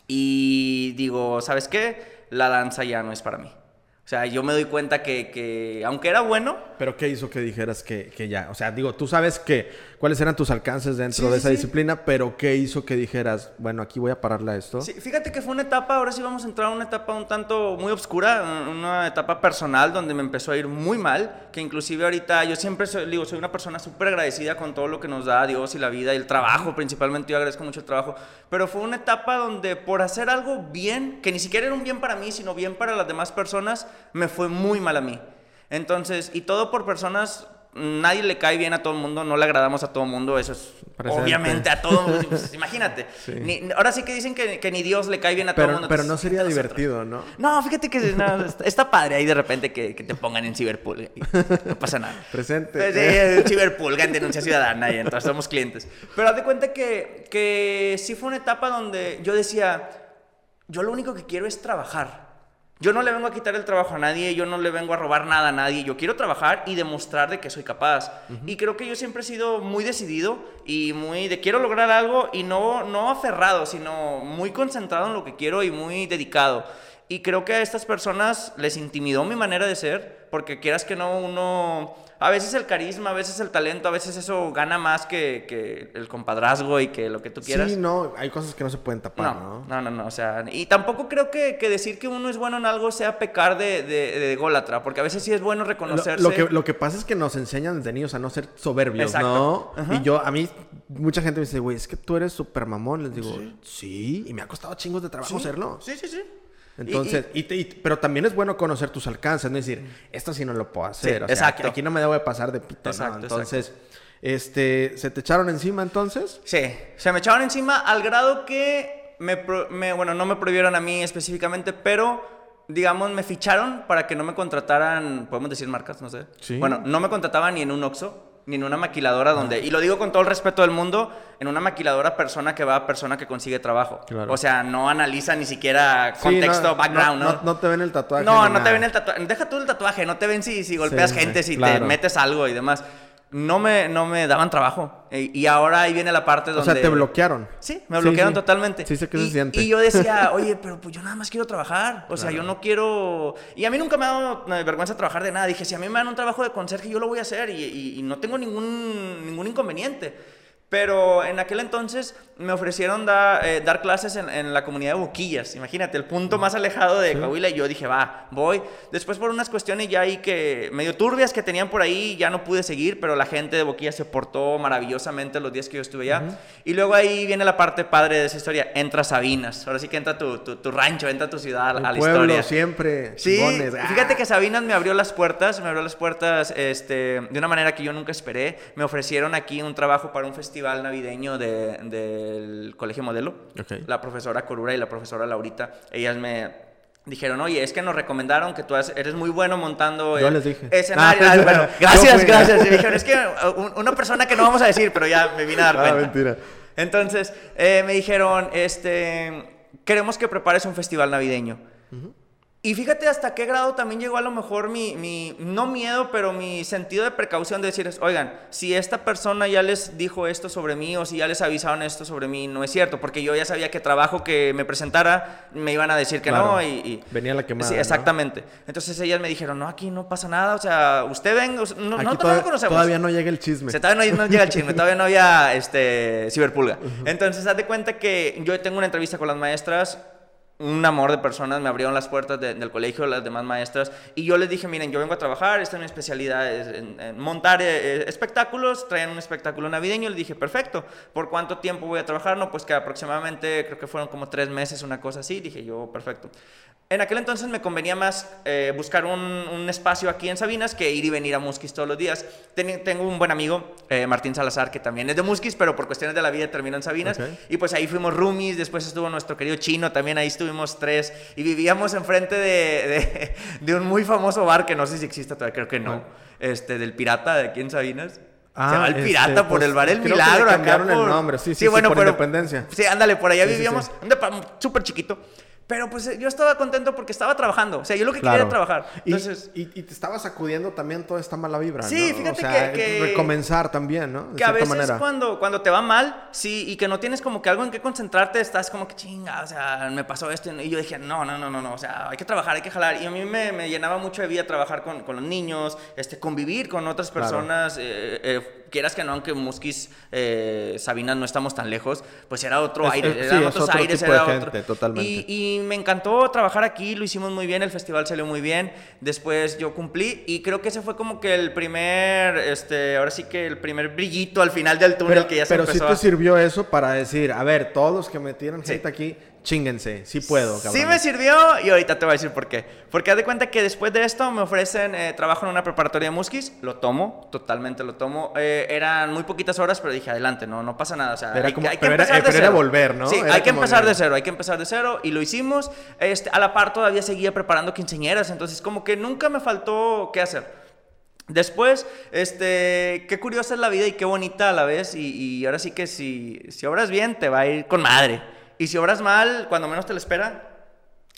y digo, ¿sabes qué? La danza ya no es para mí. O sea, yo me doy cuenta que, que aunque era bueno... ¿Pero qué hizo que dijeras que, que, ya? O sea, digo, tú sabes que cuáles eran tus alcances dentro de esa disciplina, pero ¿qué hizo que dijeras, bueno, aquí voy a pararle a esto? Sí, fíjate que fue una etapa, ahora sí vamos a entrar a una etapa un tanto muy oscura, una etapa personal donde me empezó a ir muy mal, que inclusive ahorita yo siempre soy, digo, soy una persona súper agradecida con todo lo que nos da Dios y la vida y el trabajo, principalmente yo agradezco mucho el trabajo, pero fue una etapa donde por hacer algo bien, que ni siquiera era un bien para mí, sino bien para las demás personas, me fue muy mal a mí. Entonces, y todo por personas, nadie le cae bien a todo el mundo, no le agradamos a todo el mundo, eso es obviamente a todo mundo. Pues, imagínate. ahora sí que dicen que, ni Dios le cae bien a todo el mundo. Pero no sería divertido, ¿no? No, fíjate que está padre ahí de repente que, te pongan en Ciberpool. No pasa nada. Presente. Pues, Ciberpool, en denuncia ciudadana y entonces somos clientes. Pero haz de cuenta que, que sí fue una etapa donde yo decía, yo lo único que quiero es trabajar. Yo no le vengo a quitar el trabajo a nadie, yo no le vengo a robar nada a nadie, yo quiero trabajar y demostrar de que soy capaz. Y creo que yo siempre he sido muy decidido y muy de quiero lograr algo y no, no aferrado, sino muy concentrado en lo que quiero y muy dedicado. Y creo que a estas personas les intimidó mi manera de ser, porque quieras que no, uno a veces el carisma, a veces el talento, a veces eso gana más que, que, el compadrazgo y que lo que tú quieras. Sí, no, hay cosas que no se pueden tapar, ¿no? No, no, no, o sea, y tampoco creo que, que decir que uno es bueno en algo sea pecar de, de, de gólatra, porque a veces sí es bueno reconocerse. Lo, que, lo que pasa es que nos enseñan desde niños a no ser soberbios, ¿no? Y yo, a mí, mucha gente me dice, güey, es que tú eres súper mamón. Les digo, sí. y me ha costado chingos de trabajo hacerlo. Sí, sí, sí. Entonces, y, pero también es bueno conocer tus alcances, no es decir, esto sí no lo puedo hacer. exacto. Aquí, no me debo de pasar de pito, exacto, Entonces, este, ¿se te echaron encima entonces? Sí, se me echaron encima al grado que me, bueno, no me prohibieron a mí específicamente, pero digamos, me ficharon para que no me contrataran, podemos decir marcas, no sé. ¿Sí? Bueno, no me contrataban ni en un Oxxo, ni en una maquiladora donde, y lo digo con todo el respeto del mundo, en una maquiladora persona que va a persona que consigue trabajo. O sea, no analiza ni siquiera contexto, background, no, ¿no? te ven el tatuaje. No, no te ven el tatuaje. Deja tú el tatuaje, no te ven si, si golpeas gente, si te metes algo y demás no me, no me daban trabajo. Y, ahora ahí viene la parte donde... O sea, te bloquearon. Sí, me bloquearon totalmente. Sí, sé que y, se siente. Y yo decía, oye, pero pues yo nada más quiero trabajar. O sea, yo no quiero... Y a mí nunca me ha dado vergüenza trabajar de nada. Dije, si a mí me dan un trabajo de conserje, yo lo voy a hacer y, y no tengo ningún, ningún inconveniente. Pero en aquel entonces me ofrecieron eh, dar clases en, la comunidad de Boquillas. Imagínate, el punto más alejado de Coahuila. Y yo dije, va, voy. Después por unas cuestiones ya ahí que medio turbias que tenían por ahí, ya no pude seguir, pero la gente de Boquillas se portó maravillosamente los días que yo estuve allá. Y luego ahí viene la parte padre de esa historia. Entra Sabinas. Ahora sí que entra tu, tu, rancho, entra tu ciudad a la pueblo, historia. siempre. Sí, fíjate que Sabinas me abrió las puertas, me abrió las puertas este, de una manera que yo nunca esperé. Me ofrecieron aquí un trabajo para un festival festival navideño del Colegio Modelo. La profesora Corura y la profesora Laurita, ellas me dijeron, oye, es que nos recomendaron que tú eres muy bueno montando Yo les dije. escenario. Ah, bueno, gracias, gracias. Y dijeron, es que una persona que no vamos a decir, pero ya me vine a dar ah, cuenta. mentira. Entonces, eh, me dijeron, este, queremos que prepares un festival navideño. Y fíjate hasta qué grado también llegó a lo mejor mi, mi, no miedo, pero mi sentido de precaución de decir, oigan, si esta persona ya les dijo esto sobre mí o si ya les avisaron esto sobre mí, no es cierto, porque yo ya sabía que trabajo que me presentara me iban a decir que no y, Venía la quemada. Sí, exactamente. Entonces ellas me dijeron, no, aquí no pasa nada, o sea, usted venga, no, no todavía, conocemos. Todavía no llega el chisme. todavía no, llega el chisme, todavía no había este, ciberpulga. Entonces, haz de cuenta que yo tengo una entrevista con las maestras un amor de personas, me abrieron las puertas del colegio, las demás maestras, y yo les dije, miren, yo vengo a trabajar, esta es mi especialidad, es en, montar eh, espectáculos, traen un espectáculo navideño, le dije, perfecto, ¿por cuánto tiempo voy a trabajar? No, pues que aproximadamente, creo que fueron como tres meses, una cosa así, dije yo, perfecto. En aquel entonces me convenía más eh, buscar un, espacio aquí en Sabinas que ir y venir a Musquis todos los días. tengo un buen amigo, eh, Martín Salazar, que también es de Musquis, pero por cuestiones de la vida terminó en Sabinas. Y pues ahí fuimos roomies, después estuvo nuestro querido Chino, también ahí estuvimos tres. Y vivíamos enfrente de, de, un muy famoso bar que no sé si existe todavía, creo que no. Este, del Pirata de aquí en Sabinas. Ah, se llama El este, Pirata por el pues, bar El Milagro. Cambiaron el nombre, sí, sí, sí, bueno, por independencia. Sí, ándale, por allá vivíamos, súper chiquito. Pero pues yo estaba contento porque estaba trabajando. O sea, yo lo que quería era trabajar. Entonces, y, y, te estaba sacudiendo también toda esta mala vibra. Sí, fíjate que, Recomenzar también, ¿no? De que a veces cuando, cuando te va mal, sí, y que no tienes como que algo en qué concentrarte, estás como que chinga, o sea, me pasó esto. Y yo dije, no, no, no, no, no. O sea, hay que trabajar, hay que jalar. Y a mí me, me llenaba mucho de vida trabajar con, con, los niños, este, convivir con otras personas. Eh, eh, quieras que no, aunque Musquis, eh, Sabinas no estamos tan lejos, pues era otro aire, eran otros aires, era otro. Totalmente. Y, me encantó trabajar aquí, lo hicimos muy bien, el festival salió muy bien. Después yo cumplí y creo que ese fue como que el primer, este, ahora sí que el primer brillito al final del túnel que ya se empezó. Pero sí te sirvió eso para decir, a ver, todos los que metieron hate aquí Chinguense, sí puedo, cabrón. Sí me sirvió y ahorita te voy a decir por qué. Porque haz de cuenta que después de esto me ofrecen eh, trabajo en una preparatoria de Musquis, lo tomo, totalmente lo tomo. Eh, eran muy poquitas horas, pero dije, adelante, no, no pasa nada. O sea, hay, que empezar de cero. volver, ¿no? Sí, hay que empezar de cero, hay que empezar de cero y lo hicimos. Este, a la par todavía seguía preparando quinceñeras, entonces como que nunca me faltó qué hacer. Después, este, qué curiosa es la vida y qué bonita a la vez. Y, y ahora sí que si, si obras bien, te va a ir con madre. Y si obras mal, cuando menos te lo espera,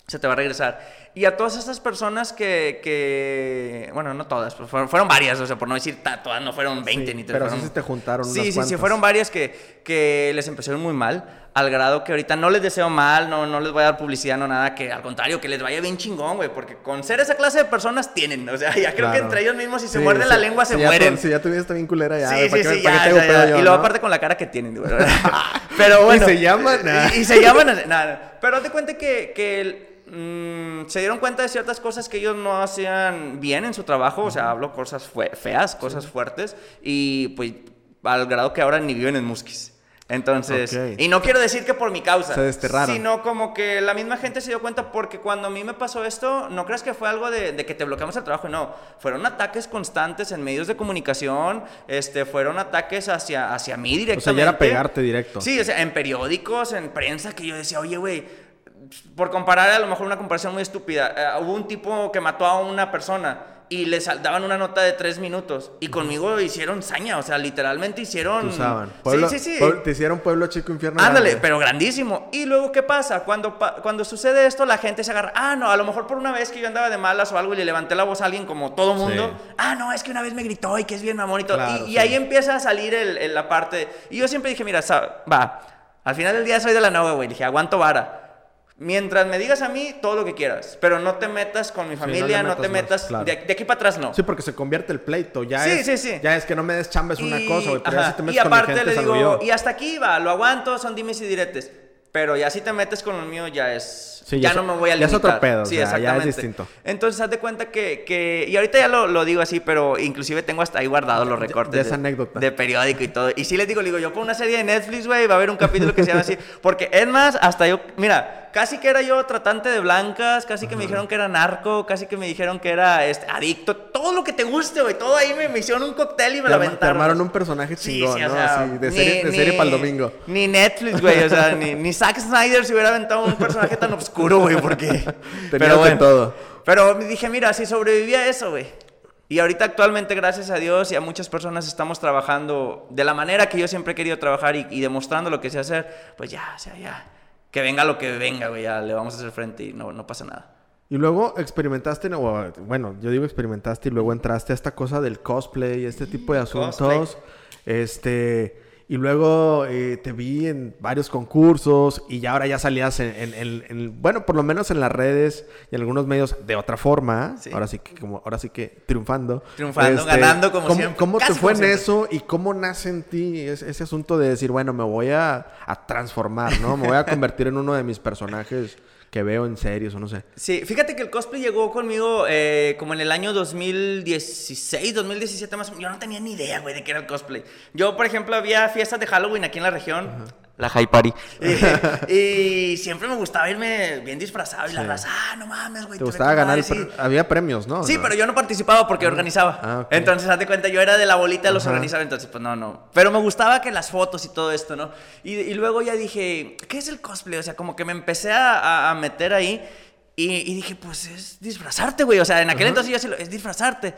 se te va a regresar. Y a todas estas personas que, que bueno, no todas, pues fueron, fueron, varias, o sea, por no decir todas, no fueron 20 ni 30. Pero sí se te juntaron Sí, sí, sí, fueron varias que, que les empezaron muy mal, al grado que ahorita no les deseo mal, no, no les voy a dar publicidad, no nada, que al contrario, que les vaya bien chingón, güey, porque con ser esa clase de personas tienen, o sea, ya creo que entre ellos mismos si se muerden la lengua se mueren. Si ya tuviste bien culera ya. Sí, sí, sí, ya, ya, Y luego aparte con la cara que tienen, güey. Pero bueno. Y se llaman... Y, se llaman... Nada. Pero te cuenta que, que Mm, se dieron cuenta de ciertas cosas que ellos no hacían bien en su trabajo, o sea, hablo cosas feas, cosas fuertes, y pues al grado que ahora ni viven en Musquis. Entonces, y no quiero decir que por mi causa, sino como que la misma gente se dio cuenta porque cuando a mí me pasó esto, no creas que fue algo de, que te bloqueamos el trabajo, no, fueron ataques constantes en medios de comunicación, este, fueron ataques hacia, hacia mí directamente. O sea, ya era pegarte directo. Sí, o sea, en periódicos, en prensa, que yo decía, oye, güey, por comparar a lo mejor una comparación muy estúpida, eh, hubo un tipo que mató a una persona y le daban una nota de tres minutos y conmigo hicieron saña, o sea, literalmente hicieron... sí, sí, sí. te hicieron pueblo chico infierno. Ándale, pero grandísimo. Y luego, ¿qué pasa? Cuando, cuando sucede esto, la gente se agarra, ah, no, a lo mejor por una vez que yo andaba de malas o algo y le levanté la voz a alguien como todo mundo, ah, no, es que una vez me gritó y que es bien mamón y todo. y, ahí empieza a salir el, la parte... Y yo siempre dije, mira, va, al final del día soy de la nueva, güey, dije, aguanto vara Mientras me digas a mí todo lo que quieras, pero no te metas con mi familia, le no, te metas más, claro. de, de aquí para atrás no. Sí, porque se convierte el pleito. Ya Sí, es, sí, sí. Ya es que no me des chamba es una cosa, güey. Pero ya si te metes y con mi aparte gente, le digo, y hasta aquí va, lo aguanto, son dimes y diretes. Pero ya si te metes con lo mío, ya es. Sí, ya ya no me voy a ya limitar. es otro pedo, Sí, o sea, ya es exactamente. distinto. Entonces, haz de cuenta que, que- Y ahorita ya lo, lo digo así, pero inclusive tengo hasta ahí guardados los recortes. de esa anécdota. De periódico y todo. Y sí les digo, digo, yo por una serie de Netflix, güey, va a haber un capítulo que se llama así. Porque es más, hasta yo. Mira, casi que era yo tratante de blancas, casi que me dijeron que era narco, casi que me dijeron que era este, adicto. Todo lo que te guste, güey. Todo ahí me, me hicieron un cóctel y me Te lo arma- te aventaron. armaron un personaje chingón, sí, o ¿no? sea, Así, de ni- serie, de serie ni- para el domingo. Ni Netflix, güey, o sea, ni, ni Zack Snyder se hubiera aventado un personaje tan oscuro, güey, porque... Tenías de todo. Pero dije, mira, si sobrevivía a eso, güey. Y ahorita actualmente, gracias a Dios y a muchas personas estamos trabajando de la manera que yo siempre he querido trabajar y, y demostrando lo que sé hacer, pues ya, o sea, ya. Que venga lo que venga, güey, ya le vamos a hacer frente y no, no pasa nada. Y luego experimentaste, bueno, yo digo experimentaste y luego entraste a esta cosa del cosplay este tipo de asuntos. Cosplay. Este, y luego eh, te vi en varios concursos y ya ahora ya salías en, en- en- en- bueno, por lo menos en las redes y en algunos medios de otra forma. Sí. Ahora sí que, como, ahora sí que triunfando. Este, Triunfando, ganando como ¿cómo, siempre, ¿Cómo te fue en siempre. eso y cómo nace en ti ese, ese asunto de decir, bueno, me voy a, a transformar, ¿no? Me voy a convertir en uno de mis personajes que veo en series o no sé. Sí, fíjate que el cosplay llegó conmigo eh, como en el año 2016, 2017 más o menos. Yo no tenía ni idea, güey, de qué era el cosplay. Yo, por ejemplo, había fiestas de Halloween aquí en la región. La High Party. Y, y siempre me gustaba irme bien disfrazado y la Sí. raza, ah, no mames, güey. Te gustaba ganar, el madre", sí. pre- había premios, ¿no? Sí, ¿No? pero yo no participaba porque organizaba. Ah. Entonces, hazte cuenta, yo era de la bolita de los Ajá. organizadores, entonces, pues no, no. Pero me gustaba que las fotos y todo esto, ¿no? Y, y luego ya dije, ¿qué es el cosplay? O sea, como que me empecé a, meter ahí y, y dije, pues es disfrazarte, güey. O sea, en aquel entonces yo lo, es disfrazarte.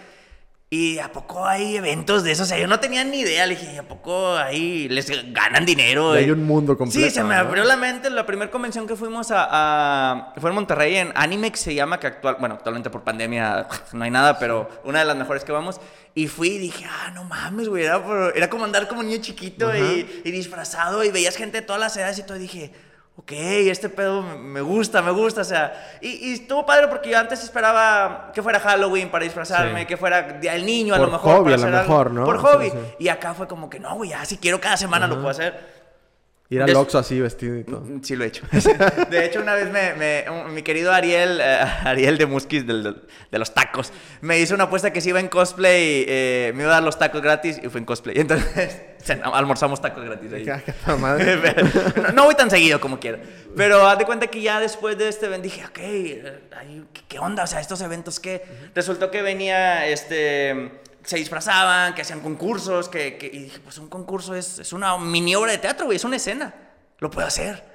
Y a poco hay eventos de eso, o sea, yo no tenía ni idea, le dije, ¿a poco ahí les ganan dinero? Y hay Y- un mundo completo, Sí, se me ¿no? abrió la mente, la primera convención que fuimos a, a- fue en Monterrey, en Animex se llama, que actual, bueno, actualmente por pandemia no hay nada, pero una de las mejores que vamos. Y fui y dije, ah, no mames, güey, era, por- era como andar como niño chiquito y, y disfrazado y veías gente de todas las edades y todo, y dije... Ok, este pedo me- gusta, me gusta, o sea, y, y estuvo padre porque yo antes esperaba que fuera Halloween para disfrazarme, Sí. que fuera del Niño a Por lo mejor. hobby, para a lo hacer algo. mejor, ¿no? Por Sí, hobby. sí. Y acá fue como que no, güey, ya si quiero cada semana lo puedo hacer. Ir al Oxxo así vestido y todo. Mm, Sí, lo he hecho. De hecho, una vez me, me- un- mi querido Ariel, eh, Ariel de Muskis, del- del- de los tacos, me hizo una apuesta que si iba en cosplay, eh, me iba a dar los tacos gratis y fue en cosplay. Entonces, almorzamos tacos gratis ahí. Madre. no, no voy tan seguido como quiera. Pero haz de cuenta que ya después de este evento dije, ok, eh, ay, ¿qué, qué onda? O sea, estos eventos que resultó que venía, este, se disfrazaban, que hacían concursos, que, que- y dije, pues un concurso es, es una mini obra de teatro, güey, es una escena, lo puedo hacer.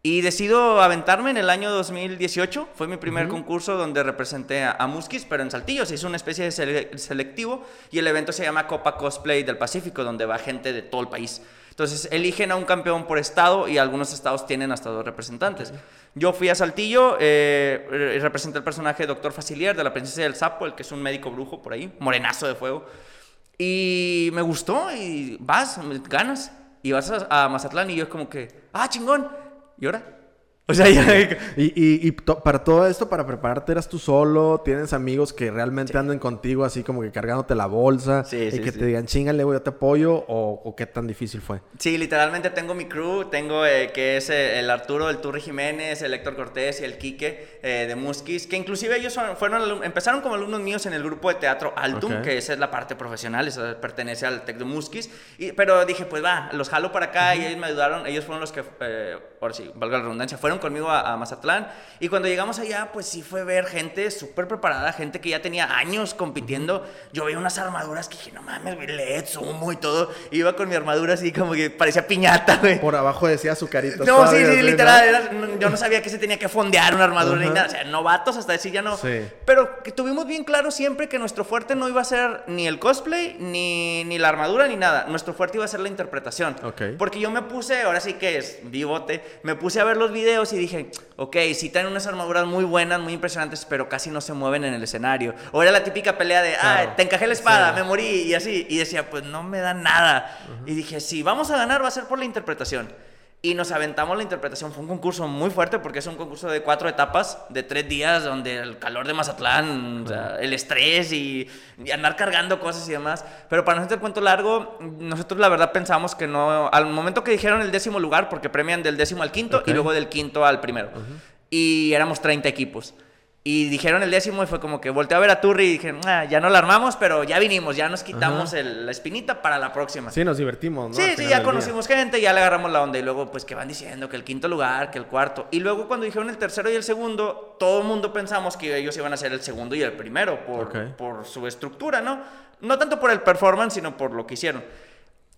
Y decido aventarme en el año 2018. Fue mi primer concurso donde representé a, a Muskis, pero en Saltillo. Se hizo una especie de sele- selectivo y el evento se llama Copa Cosplay del Pacífico, donde va gente de todo el país. Entonces eligen a un campeón por estado y algunos estados tienen hasta dos representantes. Yo fui a Saltillo, eh, re- representé el personaje de Doctor Facilier de la Princesa del Sapo, el que es un médico brujo por ahí, morenazo de fuego. Y me gustó y vas, ganas. Y vas a, a Mazatlán y yo es como que, ah, chingón. ¿Y ahora? O sea, ya... Y, y, y to- para todo esto, para prepararte, eras tú solo, tienes amigos que realmente anden contigo así como que cargándote la bolsa Sí, y sí, que te digan, chingale, güey, yo te apoyo o, o qué tan difícil fue. Sí, literalmente tengo mi crew, tengo eh, que es eh, el Arturo, el Turri Jiménez, el Héctor Cortés y el Quique eh, de Muskis, que inclusive ellos son- fueron, empezaron como alumnos míos en el grupo de teatro Altum, que esa es la parte profesional, esa pertenece al Tec de Muskis, y, pero dije, pues va, los jalo para acá y ellos me ayudaron, ellos fueron los que, ahora sí, valga la redundancia, fueron conmigo a, a Mazatlán, y cuando llegamos allá, pues sí fue ver gente súper preparada, gente que ya tenía años compitiendo, yo veía unas armaduras que dije, no mames, LED, sumo y todo, iba con mi armadura así como que parecía piñata, güey. Por abajo decía azucaritos. No, sí, sí, literal. era- no- yo no sabía que se tenía que fondear una armadura ni Ajá. nada. O sea, novatos hasta decir ya no. Sí. Pero que tuvimos bien claro siempre que nuestro fuerte no iba a ser ni el cosplay, ni, ni la armadura, ni nada. Nuestro fuerte iba a ser la interpretación. Ok. Porque yo me puse, ahora sí que es vivote, me puse a ver los videos y dije, ok, sí traen unas armaduras muy buenas, muy impresionantes, pero casi no se mueven en el escenario. O era la típica pelea de, Claro. ah, te encajé la espada, Sí. me morí y así. Y decía, pues no me da nada. Y dije, si vamos a ganar va a ser por la interpretación. Y nos aventamos la interpretación. Fue un concurso muy fuerte porque es un concurso de cuatro etapas, de tres días, donde el calor de Mazatlán, o sea, el estrés y, y andar cargando cosas y demás. Pero para no hacer el cuento largo, nosotros la verdad pensamos que no. Al momento que dijeron el décimo lugar, porque premian del décimo al quinto Ok. y luego del quinto al primero. Y éramos 30 equipos. Y dijeron el décimo y fue como que volteé a ver a Turri y dije, "Ah, ya no la armamos, pero ya vinimos, ya nos quitamos el- la espinita para la próxima. Sí, nos divertimos, ¿no? Sí, sí, ya día. conocimos gente, ya le agarramos la onda y luego pues que van diciendo que el quinto lugar, que el cuarto. Y luego cuando dijeron el tercero y el segundo, todo el mundo pensamos que ellos iban a ser el segundo y el primero por, por su estructura, ¿no? No tanto por el performance, sino por lo que hicieron.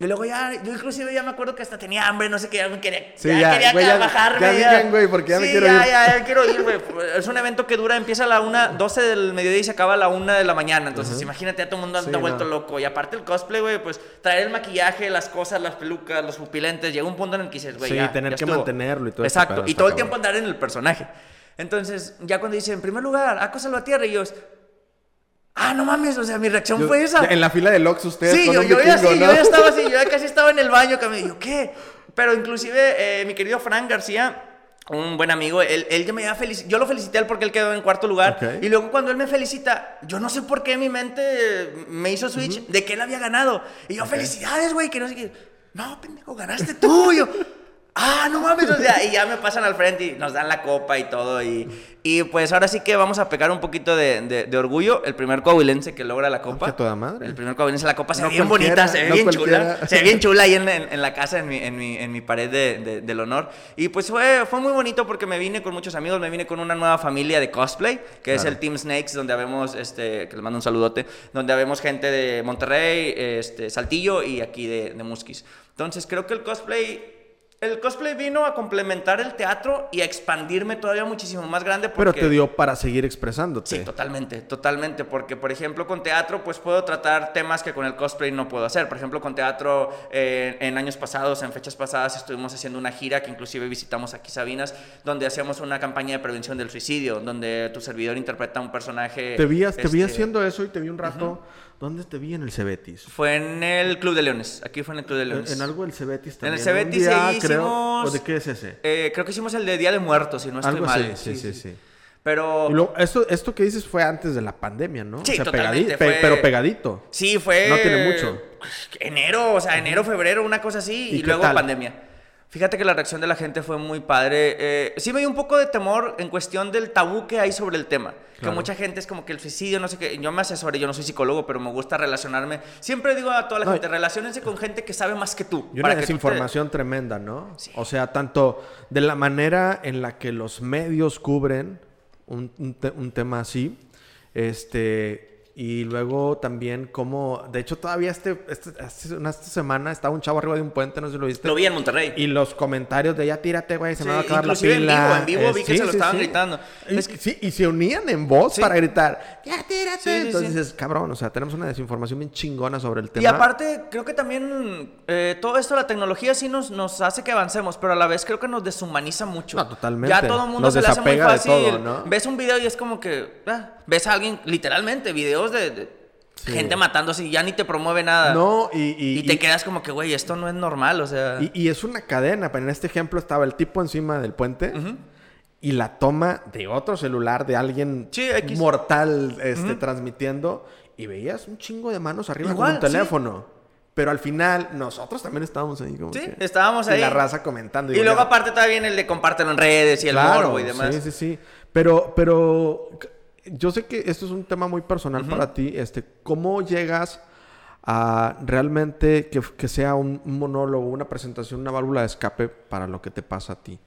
Y luego ya, yo inclusive ya me acuerdo que hasta tenía hambre, no sé qué, ya me quería, Sí, ya, ya, quería güey, ya- bajarme. ya digan, güey, porque ya me Sí, quiero ya, ir. Ya, ya quiero ir, güey. Es un evento que dura, empieza a la una, 12 del mediodía y se acaba a la 1 de la mañana. Entonces, imagínate, a todo el mundo anda Sí, vuelto no. loco. Y aparte el cosplay, güey, pues traer el maquillaje, las cosas, las pelucas, los pupilentes. Llega un punto en el que dices, güey, Sí, ya, tener ya que estuvo. mantenerlo y todo Exacto. pedo, Y todo el cabrón. tiempo andar en el personaje. Entonces, ya cuando dice, en primer lugar, Aco Salvatierra, y yo, ah, no mames, o sea, mi reacción Yo- fue esa. En la fila del Ox ustedes Sí, con yo, un yo yo ya estaba así, yo ya casi estaba en el baño, que me dijo, ¿qué? Pero inclusive eh, mi querido Frank García, un buen amigo, él, él ya me había felicitado, yo lo felicité a él porque él quedó en cuarto lugar, y luego cuando él me felicita, yo no sé por qué mi mente me hizo switch de que él había ganado, y yo, felicidades, güey, que no sé qué, no, pendejo, ganaste tú, yo... Ah, no mames, o sea, y ya me pasan al frente y nos dan la copa y todo. Y, y pues ahora sí que vamos a pegar un poquito de, de- de orgullo. El primer coahuilense que logra la copa. que toda madre. El primer coahuilense la copa se No ve bien bonita, se ve no bien cualquiera. chula. Se ve bien chula ahí en, en- en la casa, en mi, en mi, en mi pared de- de- del honor. Y pues fue, fue muy bonito porque me vine con muchos amigos, me vine con una nueva familia de cosplay, que es Claro. el Team Snakes, donde habemos, este, que les mando un saludote, donde habemos gente de Monterrey, este, Saltillo y aquí de, de Musquis. Entonces creo que el cosplay... El cosplay vino a complementar el teatro y a expandirme todavía muchísimo más grande porque... Pero te dio para seguir expresándote. Sí, totalmente, totalmente, porque por ejemplo con teatro pues puedo tratar temas que con el cosplay no puedo hacer. Por ejemplo con teatro eh, en años pasados, en fechas pasadas estuvimos haciendo una gira que inclusive visitamos aquí Sabinas, donde hacíamos una campaña de prevención del suicidio, donde tu servidor interpreta un personaje... Te vi, te vi este, haciendo eso y te vi un rato. ¿Dónde te vi? En el Cebetis. Fue en el Club de Leones, aquí fue en el Club de Leones. en algo del Cebetis En el también. Cebetis ahí creo. hicimos- ¿O de qué es ese? Eh, creo que hicimos el de Día de Muertos, si no estoy algo mal. así, sí, sí, sí. Pero... Y luego, esto, esto que dices fue antes de la pandemia, ¿no? Sí, o sea, totalmente, pe- pero pegadito. Sí, fue. No tiene mucho. Enero, o sea, enero, febrero, una cosa así, ¿Y luego tal? pandemia. Fíjate que la reacción de la gente fue muy padre. Eh, sí me dio un poco de temor en cuestión del tabú que hay sobre el tema. Que mucha gente es como que el suicidio, no sé qué. Yo me asesoré, yo no soy psicólogo, pero me gusta relacionarme. Siempre digo a toda la No, gente, relaciónense con gente que sabe más que tú. Y una para que tú te- desinformación tremenda, ¿no? O sea, tanto de la manera en la que los medios cubren un, un te- un tema así, este, y luego también como, de hecho todavía este, este- hace una esta semana estaba un chavo arriba de un puente, no sé si lo viste. Lo vi en Monterrey. Y los comentarios de ya tírate, güey, se me Sí, va a acabar la inclusive en pila. vivo, en vivo Eh, vi que se lo estaban gritando. Y, Es que- sí, y se unían en voz para gritar, ya tírate. Entonces dices, cabrón, o sea, tenemos una desinformación bien chingona sobre el tema. Y aparte, creo que también eh, todo esto, la tecnología sí nos, nos hace que avancemos, pero a la vez creo que nos deshumaniza mucho. No, totalmente. Ya todo el mundo Nos se le hace muy fácil. todo, ¿no? Ves un video y es como que ah, ves a alguien, literalmente, videos de, de Sí. gente matándose y ya ni te promueve nada. No, y, y, Y te y- quedas como que, güey, esto no es normal, o sea. Y, y es una cadena, pero en este ejemplo estaba el tipo encima del puente y la toma de otro celular de alguien Sí, mortal este, transmitiendo y veías un chingo de manos arriba Igual, con un teléfono. Pero al final nosotros también estábamos ahí como Sí, que- estábamos y ahí. la raza comentando. y luego aparte todavía viene el de compártelo en redes y el Claro, morbo y demás. Sí, sí, sí. Pero, pero yo sé que esto es un tema muy personal para ti. Este, ¿Cómo llegas a realmente que, que sea un, monólogo, una presentación, una válvula de escape para lo que te pasa a ti?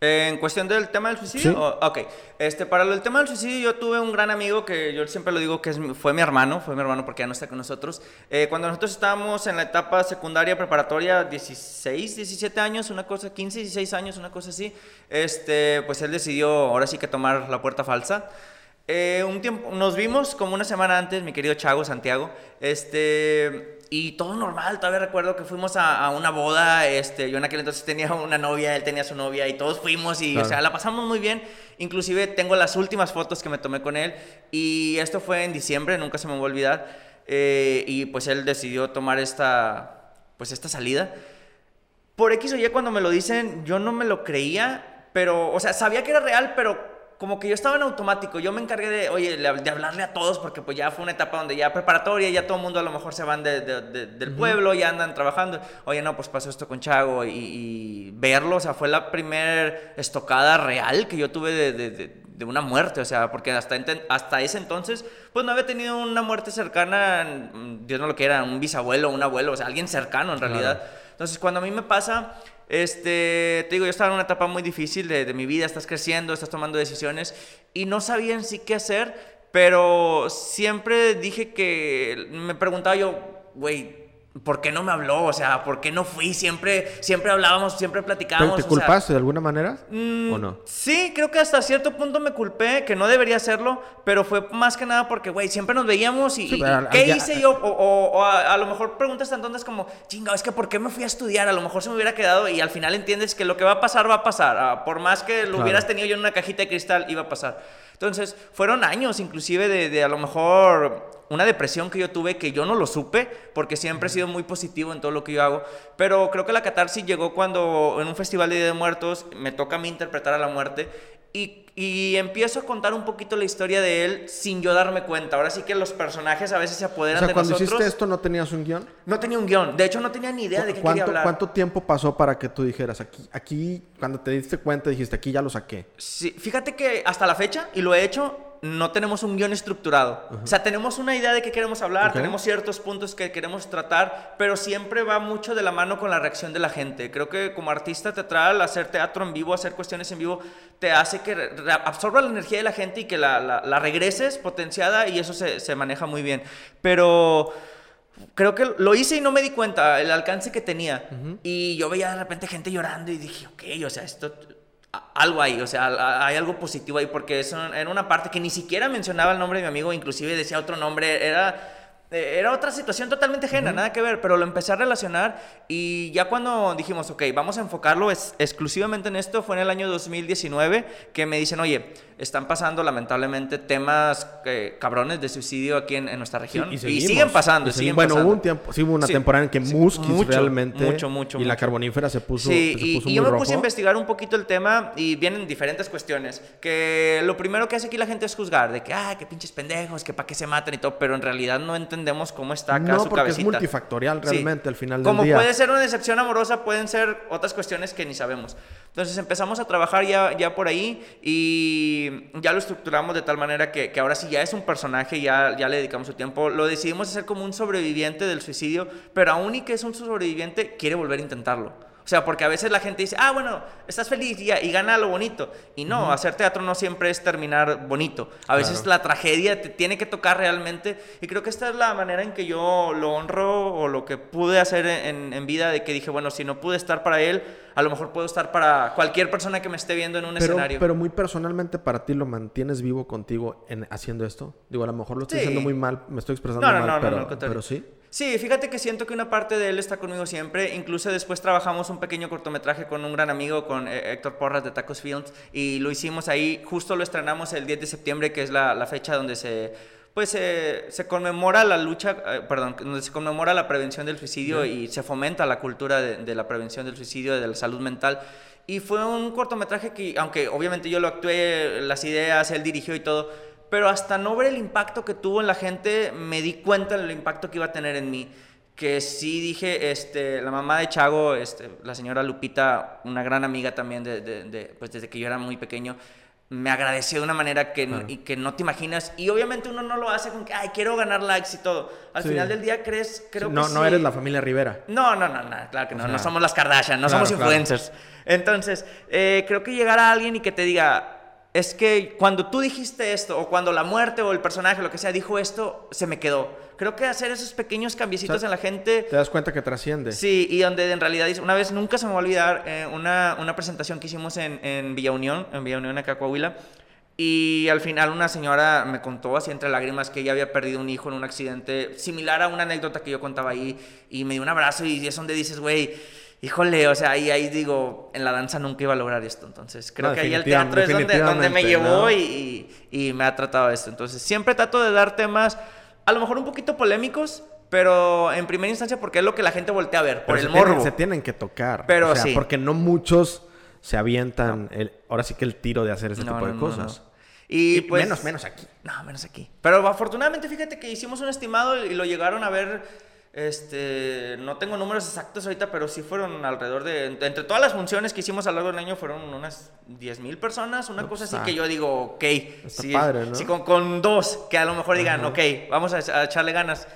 En cuestión del tema del suicidio, Sí. o- ok. Este, para el tema del suicidio, yo tuve un gran amigo que yo siempre lo digo que es, fue mi hermano, fue mi hermano porque ya no está con nosotros. Eh, cuando nosotros estábamos en la etapa secundaria preparatoria, 16, 17 años, una cosa, 15, 16 años, una cosa así, este, pues él decidió ahora sí que tomar la puerta falsa. Eh, un tiempo, nos vimos como una semana antes, mi querido Chago, Santiago, este, y todo normal, todavía recuerdo que fuimos a, a una boda, este, yo en aquel entonces tenía una novia, él tenía su novia, y todos fuimos, y, Claro. o sea, la pasamos muy bien, inclusive tengo las últimas fotos que me tomé con él, y esto fue en diciembre, nunca se me va a olvidar, eh, y pues él decidió tomar esta, pues esta salida, por X o Y cuando me lo dicen, yo no me lo creía, pero, o sea, sabía que era real, pero como que yo estaba en automático, yo me encargué de, oye, de hablarle a todos, porque pues ya fue una etapa donde ya preparatoria, ya todo el mundo a lo mejor se van del pueblo, ya andan trabajando, oye, no, pues pasó esto con Chago, y, verlo, o sea, fue la primer estocada real que yo tuve de, de una muerte, o sea, porque hasta, hasta ese entonces, pues no había tenido una muerte cercana, mm, Dios no lo quiera, un bisabuelo, un abuelo, o sea, alguien cercano en realidad. Entonces, cuando a mí me pasa, este, te digo, yo estaba en una etapa muy difícil de, de mi vida, estás creciendo, estás tomando decisiones y no sabía en sí qué hacer, pero siempre dije que, me preguntaba yo, güey, ¿por qué no me habló? O sea, ¿por qué no fui? Siempre, siempre hablábamos, siempre platicábamos. ¿Te, culpaste de alguna manera? Mm, ¿O no? Sí, creo que hasta cierto punto me culpé, que no debería hacerlo, pero fue más que nada porque, güey, siempre nos veíamos y, ¿qué hice yo? O, a, lo mejor preguntas entonces como, chinga, es que ¿por qué me fui a estudiar? A lo mejor se me hubiera quedado y al final entiendes que lo que va a pasar, va a pasar. Ah, por más que lo hubieras tenido yo en una cajita de cristal, iba a pasar. Entonces, fueron años inclusive de, de a lo mejor una depresión que yo tuve que yo no lo supe porque siempre he sido muy positivo en todo lo que yo hago. Pero creo que la catarsis llegó cuando en un festival de Día de Muertos me toca a mí interpretar a la muerte y, empiezo a contar un poquito la historia de él sin yo darme cuenta. Ahora sí que los personajes a veces se apoderan o sea, cuando hiciste esto no tenías un guion? No tenía un guion. De hecho, no tenía ni idea de qué quería hablar. ¿Cuánto tiempo pasó para que tú dijeras, aquí, aquí, cuando te diste cuenta, dijiste, aquí ya lo saqué? Sí, fíjate que hasta la fecha, y lo he hecho, no tenemos un guion estructurado. O sea, tenemos una idea de qué queremos hablar, tenemos ciertos puntos que queremos tratar, pero siempre va mucho de la mano con la reacción de la gente. Creo que como artista teatral, hacer teatro en vivo, hacer cuestiones en vivo, te hace que absorba la energía de la gente y que la, regreses potenciada y eso se, maneja muy bien. Pero creo que lo hice y no me di cuenta el alcance que tenía. Y yo veía de repente gente llorando y dije, ok, o sea, esto algo ahí, o sea, hay algo positivo ahí, porque es era una parte que ni siquiera mencionaba el nombre de mi amigo, inclusive decía otro nombre, era era otra situación totalmente ajena, nada que ver, pero lo empecé a relacionar y ya cuando dijimos, ok, vamos a enfocarlo exclusivamente en esto, fue en el año 2019 que me dicen, oye, están pasando lamentablemente temas eh, cabrones de suicidio aquí en, nuestra región. y, siguen pasando, siguen bueno, hubo un tiempo, sí hubo una temporada en que Muskis realmente... Mucho, mucho, Y la carbonífera se puso Sí, y, yo me puse a investigar un poquito el tema y vienen diferentes cuestiones. Que lo primero que hace aquí la gente es juzgar, de que, ah, qué pinches pendejos, que para qué se matan y todo, pero en realidad no entendemos cómo está acá no, porque es multifactorial realmente al final del Como día. puede ser una decepción amorosa, pueden ser otras cuestiones que ni sabemos. Entonces empezamos a trabajar ya, ya por ahí y ya lo estructuramos de tal manera que, que, ahora sí ya es un personaje, ya, ya le dedicamos su tiempo. Lo decidimos hacer como un sobreviviente del suicidio, pero aún y que es un sobreviviente, quiere volver a intentarlo. O sea, porque a veces la gente dice, ah, bueno, estás feliz y, y gana lo bonito. Y no, hacer teatro no siempre es terminar bonito. A veces la tragedia te tiene que tocar realmente. Y creo que esta es la manera en que yo lo honro o lo que pude hacer en, en vida, de que dije, bueno, si no pude estar para él, a lo mejor puedo estar para cualquier persona que me esté viendo en un escenario. Pero muy personalmente para ti lo mantienes vivo contigo en haciendo esto. Digo, a lo mejor lo estoy diciendo muy mal, me estoy expresando mal, no, pero, pero sí. Sí, fíjate que siento que una parte de él está conmigo siempre. Incluso después trabajamos un pequeño cortometraje con un gran amigo, con eh, Héctor Porras de Tacos Films, y lo hicimos ahí. Justo lo estrenamos el 10 de septiembre, que es la, fecha donde se, pues se conmemora la lucha, eh, perdón, donde se conmemora la prevención del suicidio y se fomenta la cultura de, de, la prevención del suicidio, de la salud mental. Y fue un cortometraje que, aunque obviamente yo lo actué, las ideas, él dirigió y todo, pero hasta no ver el impacto que tuvo en la gente, me di cuenta del impacto que iba a tener en mí. Que sí dije, este, la mamá de Chago, este, la señora Lupita, una gran amiga también de, de, pues desde que yo era muy pequeño, me agradeció de una manera que, no, y que no te imaginas. Y obviamente uno no lo hace con que, ay, quiero ganar likes y todo. Al final del día crees, creo no, que No, eres la familia Rivera. No, no, no, no claro que no. no somos las Kardashian, no somos influencers. Entonces, eh, creo que llegar a alguien y que te diga, es que cuando tú dijiste esto, o cuando la muerte o el personaje, lo que sea, dijo esto, se me quedó. Creo que hacer esos pequeños cambiecitos en la gente... Te das cuenta que trasciende. Sí, y donde en realidad, una vez, nunca se me va a olvidar, eh, una, una, presentación que hicimos en, en Villa Unión, en Villa Unión, acá Coahuila, y al final una señora me contó así entre lágrimas que ella había perdido un hijo en un accidente similar a una anécdota que yo contaba ahí, y me dio un abrazo y es donde dices, güey híjole, o sea, ahí, ahí digo, en la danza nunca iba a lograr esto. Entonces, creo que ahí el teatro es donde, donde me llevó y, y, me ha tratado esto. Entonces, siempre trato de dar temas, a lo mejor un poquito polémicos, pero en primera instancia porque es lo que la gente voltea a ver, por Pero el se tienen- morbo. se tienen que tocar. Pero o sea, sí. Porque no muchos se avientan, el- ahora sí que el tiro de hacer ese tipo de no, no, cosas. no. Y, Y pues, menos, menos aquí. No, menos aquí. Pero afortunadamente, fíjate que hicimos un estimado y lo llegaron a ver. Este, no tengo números exactos ahorita, pero sí fueron alrededor de. Entre todas las funciones que hicimos a lo largo del año, fueron unas 10 mil personas, una cosa así está- que yo digo, ok. está sí, padre, ¿no? sí, con, con dos que a lo mejor digan, ok, vamos a, a echarle ganas.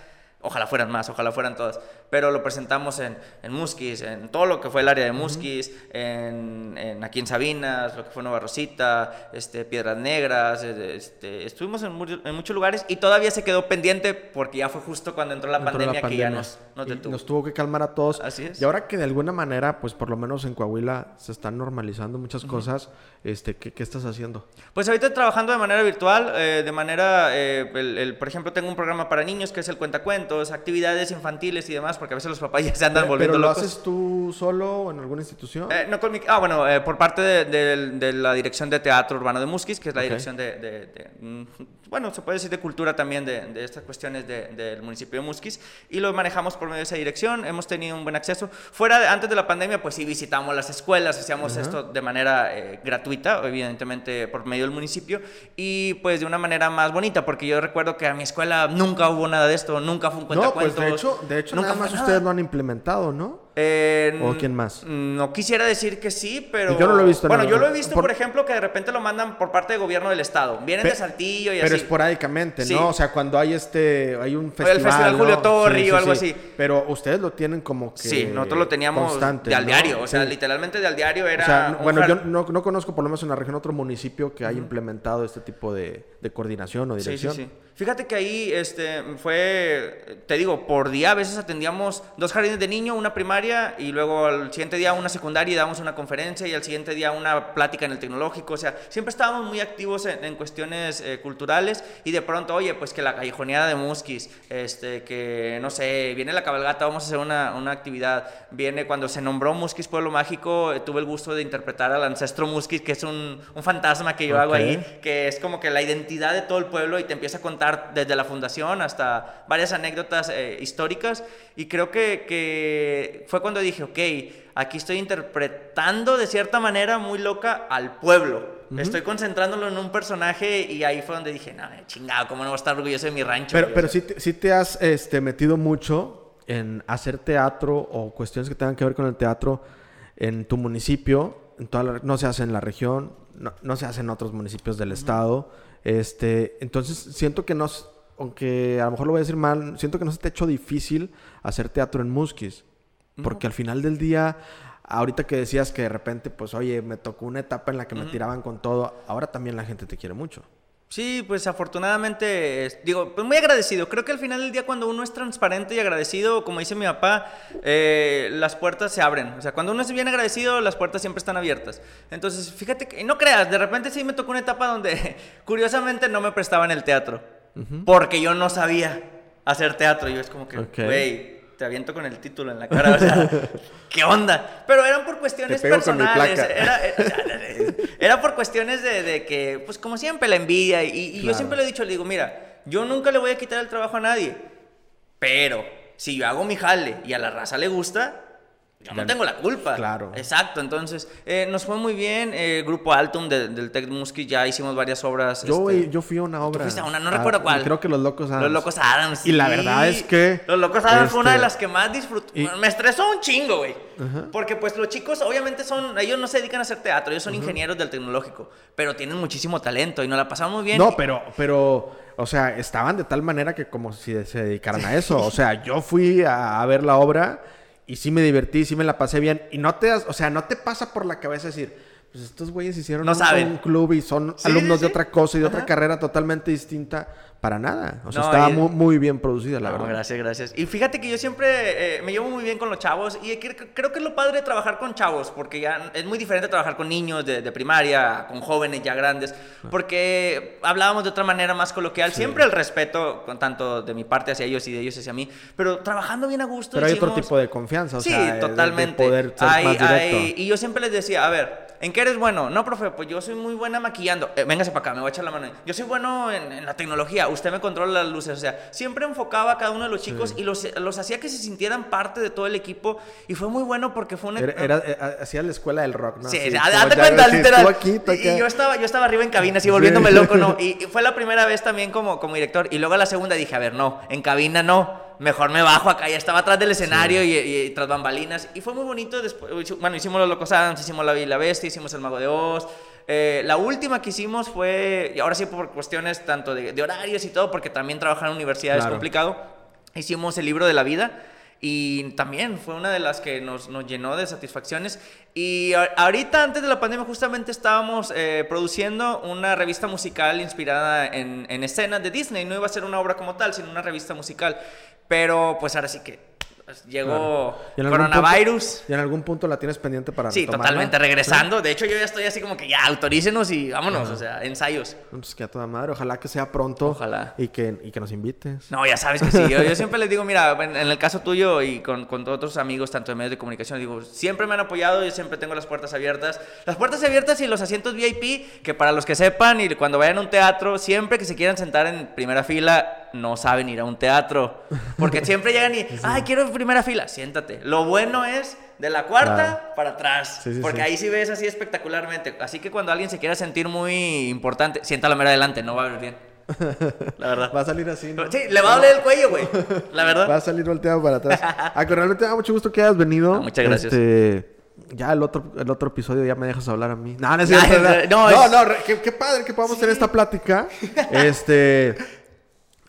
Ojalá fueran más, ojalá fueran todas. Pero lo presentamos en, en Musquis, en todo lo que fue el área de Musquis, en, en aquí en Sabinas, lo que fue Nueva Rosita, este, Piedras Negras. eh, Este, estuvimos en, mu- en muchos lugares y todavía se quedó pendiente porque ya fue justo cuando entró la, Entró la pandemia, que ya nos, detuvo. nos tuvo que calmar a todos. Así es. Y ahora que de alguna manera, pues por lo menos en Coahuila se están normalizando muchas cosas, este, ¿qué, qué estás haciendo? Pues ahorita trabajando de manera virtual, eh, de manera, eh, el- el- por ejemplo, tengo un programa para niños que es el cuentacuentos, actividades infantiles y demás, porque a veces los papás ya se andan Pero- volviendo ¿Pero lo locos. haces tú solo o en alguna institución? Eh, no con mi- ah, bueno, eh, por parte de, de- de la dirección de teatro urbano de Musquis, que es la Ok. dirección de, de- mm, bueno, se puede decir de cultura también de, estas cuestiones de- del municipio de Musquis, y lo manejamos por medio de esa dirección, hemos tenido un buen acceso. Fuera, antes de la pandemia, pues sí visitamos las escuelas, hacíamos esto de manera eh, gratuita, evidentemente por medio del municipio, y pues de una manera más bonita, porque yo recuerdo que a mi escuela nunca hubo nada de esto, nunca fue un no, pues cuentacuentos. de hecho, de hecho nunca nada más. Ustedes lo han implementado, ¿no? Eh, ¿O quién más? No quisiera decir que sí, pero. Yo no lo he visto en Bueno, el- yo lo he visto, por- por... ejemplo, que de repente lo mandan por parte del gobierno del estado. Vienen Pe- de Saltillo y Pero así. esporádicamente, Sí. ¿no? O sea, cuando hay este, hay un el festival. Festival ¿no? Julio Torri o algo así. Pero ustedes lo tienen como que. Sí, nosotros lo teníamos constante, de al ¿no? diario. O sea, literalmente de al diario era. O sea, un bueno, yo no, no conozco por lo menos en la región otro municipio que haya implementado este tipo de, de coordinación o Sí, sí, dirección. sí. Fíjate que ahí este, fue, te digo, por día a veces atendíamos dos jardines de niño, una primaria y luego al siguiente día una secundaria y dábamos una conferencia y al siguiente día una plática en el tecnológico. O sea, siempre estábamos muy activos en, en cuestiones eh, culturales y de pronto, oye, pues que la callejoneada de Musquis, este, que no sé, viene la cabalgata, vamos a hacer una, una actividad. Viene cuando se nombró Musquis Pueblo Mágico, eh, tuve el gusto de interpretar al ancestro Musquis, que es un, un fantasma que yo hago Ok. ahí que es como que la identidad de todo el pueblo y te empieza a contar desde la fundación hasta varias anécdotas eh, históricas. Y creo que, que fue cuando dije, ok, aquí estoy interpretando de cierta manera muy loca al pueblo. Estoy concentrándolo en un personaje y ahí fue donde dije, no, chingado, ¿cómo no voy a estar orgulloso de mi rancho? Pero, güey?" pero sí, te- sí te has este, metido mucho en hacer teatro o cuestiones que tengan que ver con el teatro en tu municipio. En toda la- no se hace en la región, no, no se hace en otros municipios del estado. Este, entonces siento que no, aunque a lo mejor lo voy a decir mal, siento que no se te ha hecho difícil hacer teatro en Musquis. Porque al final del día, ahorita que decías que de repente, pues oye, me tocó una etapa en la que me tiraban con todo, ahora también la gente te quiere mucho. Sí, pues afortunadamente, digo, pues muy agradecido. Creo que al final del día cuando uno es transparente y agradecido, como dice mi papá, eh, las puertas se abren. O sea, cuando uno es bien agradecido, las puertas siempre están abiertas. Entonces, fíjate que, no creas, de repente sí me tocó una etapa donde curiosamente no me prestaban el teatro. Porque yo no sabía hacer teatro. Yo es como que, güey, te aviento con el título en la cara. O sea, ¿qué onda? Pero eran por cuestiones Te pego con mi personales. placa. Era, por cuestiones de, de que, pues como siempre, la envidia. Y, y yo siempre le he dicho, le digo, mira, yo nunca le voy a quitar el trabajo a nadie. Pero si yo hago mi jale y a la raza le gusta, yo no tengo la culpa. Claro. Exacto. Entonces, eh, nos fue muy bien. eh, Grupo Altum de- del Tec Musky ya hicimos varias obras. Yo, este, yo fui a una obra. fuiste a una, no Ah, recuerdo cuál. Creo que Los Locos Adams. Los Locos Adams. Y la verdad es que, Los Locos Adams fue una de este, las que más disfruté. y- Me estresó un chingo, güey. Porque pues los chicos obviamente son... Ellos no se dedican a hacer teatro, ellos son ingenieros del tecnológico. Pero tienen muchísimo talento y nos la pasamos bien. No, pero, pero, o sea, estaban de tal manera que como si se dedicaran a eso. O sea, yo fui a, a ver la obra y sí me divertí, sí me la pasé bien. Y no te, das- o sea, no te pasa por la cabeza decir, pues estos güeyes hicieron No un, saben. un club y son Sí, alumnos sí, de sí. otra cosa y de otra Ajá. carrera totalmente distinta. Para nada. O sea, No, estaba y- muy, muy bien producida, la No, verdad. gracias, gracias. Y fíjate que yo siempre eh, me llevo muy bien con los chavos y cre- creo que es lo padre de trabajar con chavos, porque ya es muy diferente trabajar con niños de, de primaria, con jóvenes ya grandes, porque hablábamos de otra manera más coloquial, siempre el respeto, con tanto de mi parte hacia ellos y de ellos hacia mí, pero trabajando bien a gusto. Pero hay otro tipo de confianza, o sí, sea, de- de totalmente. poder ser Hay- más directo. hay- y yo siempre les decía, a ver, ¿En qué eres bueno? No, profe, pues yo soy muy buena maquillando. Eh, véngase para acá, me voy a echar la mano. Yo soy bueno en, la tecnología, usted me controla las luces. O sea, siempre enfocaba a cada uno de los chicos y los, los, hacía que se sintieran parte de todo el equipo. Y fue muy bueno porque fue una... Era, eh, hacía la escuela del rock, ¿no? Sí, sí date cuenta, literal. y, yo estaba, yo estaba arriba en cabina, así volviéndome loco, ¿no? Y, fue la primera vez también como, como director. Y luego la segunda dije, a ver, no, en cabina no mejor me bajo acá. Ya estaba atrás del escenario y, tras bambalinas. Y fue muy bonito. Después, bueno, hicimos los Locos Adams, hicimos La Bella Bestia, hicimos El Mago de Oz. Eh, la última que hicimos fue, y ahora sí por cuestiones tanto de, horarios y todo, porque también trabajar en universidad es complicado, hicimos el libro de la vida. Y también fue una de las que nos, nos llenó de satisfacciones. Y ahorita, antes de la pandemia, justamente estábamos eh, produciendo una revista musical inspirada en, en escenas de Disney. No iba a ser una obra como tal, sino una revista musical. Pero pues ahora sí que pues, llegó coronavirus. ¿Y en algún punto la tienes pendiente para Sí, totalmente, regresando. De hecho, yo ya estoy así como que ya, autorícenos y vámonos, o sea, ensayos. Pues que a toda madre, ojalá que sea pronto. Ojalá. Y que, y que nos invites. No, ya sabes que sí. Yo, siempre les digo, mira, en, el caso tuyo y con, con otros amigos, tanto de medios de comunicación, digo, siempre me han apoyado, yo siempre tengo las puertas abiertas. Las puertas abiertas y los asientos VIP, que para los que sepan y cuando vayan a un teatro, siempre que se quieran sentar en primera fila, no saben ir a un teatro. Porque siempre llegan y, ay, quiero primera fila, siéntate. Lo bueno es de la cuarta para atrás, porque ahí sí ves así espectacularmente. Así que cuando alguien se quiera sentir muy importante, sienta la mera adelante, no va a ver bien. La verdad. Va a salir así. ¿no? Sí, le va a doler el cuello, güey. La verdad. Va a salir volteado para atrás. Ah, que realmente me da mucho gusto que hayas venido. muchas gracias. Este, ya el otro, el otro episodio ya me dejas hablar a mí. No, no, es no, no, no, qué, qué, padre que podamos tener esta plática. Este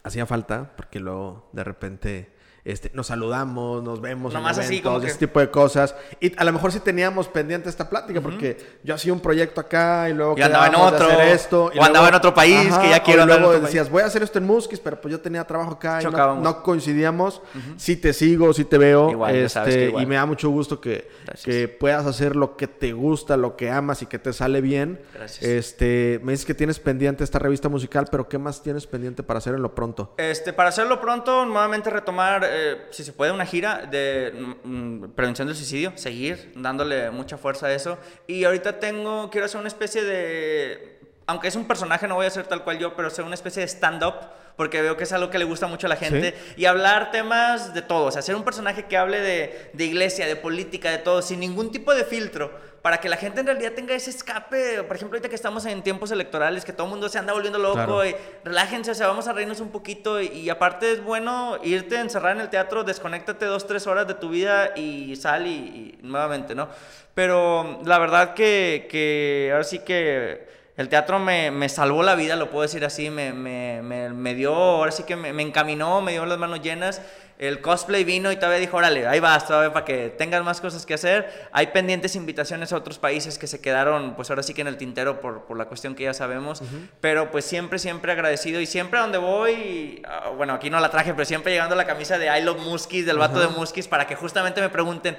hacía falta, porque luego de repente este, nos saludamos, nos vemos, Nomás así como ese tipo de cosas. Y a lo mejor sí teníamos pendiente esta plática, porque yo hacía un proyecto acá y luego y andaba en otro, esto. o andaba en otro país, que ya quiero y luego decías, voy a hacer esto en Muskis, pero pues yo tenía trabajo acá y no, coincidíamos. Sí te sigo, sí te veo. este, Y me da mucho gusto que, que puedas hacer lo que te gusta, lo que amas y que te sale bien. Gracias. Este, me dices que tienes pendiente esta revista musical, pero ¿qué más tienes pendiente para hacerlo pronto? Este, para hacerlo pronto, nuevamente retomar eh, si se puede, una gira de mm, prevención del suicidio, seguir dándole mucha fuerza a eso. Y ahorita tengo, quiero hacer una especie de, aunque es un personaje, no voy a ser tal cual yo, pero hacer una especie de stand-up, porque veo que es algo que le gusta mucho a la gente, y hablar temas de todo, o sea, ser un personaje que hable de, de iglesia, de política, de todo, sin ningún tipo de filtro para que la gente en realidad tenga ese escape. Por ejemplo, ahorita que estamos en tiempos electorales, que todo el mundo se anda volviendo loco, y relájense, o sea, vamos a reírnos un poquito. Y, aparte es bueno irte a encerrar en el teatro, desconéctate dos, tres horas de tu vida y sal y, nuevamente, ¿no? Pero la verdad que, que ahora sí que el teatro me, me, salvó la vida, lo puedo decir así, me, me, me dio, ahora sí que me, encaminó, me dio las manos llenas. El cosplay vino y todavía dijo, órale, ahí vas, todavía para que tengas más cosas que hacer. Hay pendientes invitaciones a otros países que se quedaron, pues ahora sí que en el tintero por, por la cuestión que ya sabemos. Pero pues siempre, siempre agradecido y siempre a donde voy, ah, bueno, aquí no la traje, pero siempre llegando la camisa de I Love Muskis, del vato de Muskis, para que justamente me pregunten,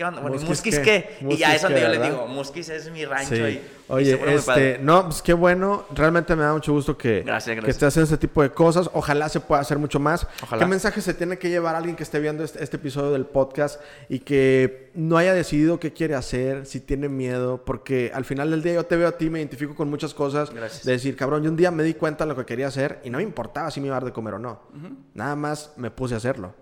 ¿Qué onda? Bueno, ¿Muskis, qué? y ya es donde yo les digo, Muskis es mi rancho. Y, Oye, este, no, pues qué bueno. Realmente me da mucho gusto que, gracias, que estés haciendo este tipo de cosas. Ojalá se pueda hacer mucho más. ¿Qué mensaje se tiene que llevar alguien que esté viendo este, este, episodio del podcast y que no haya decidido qué quiere hacer, si tiene miedo? Porque al final del día yo te veo a ti, me identifico con muchas cosas. Gracias. De decir, cabrón, yo un día me di cuenta de lo que quería hacer y no me importaba si me iba a dar de comer o no. Nada más me puse a hacerlo.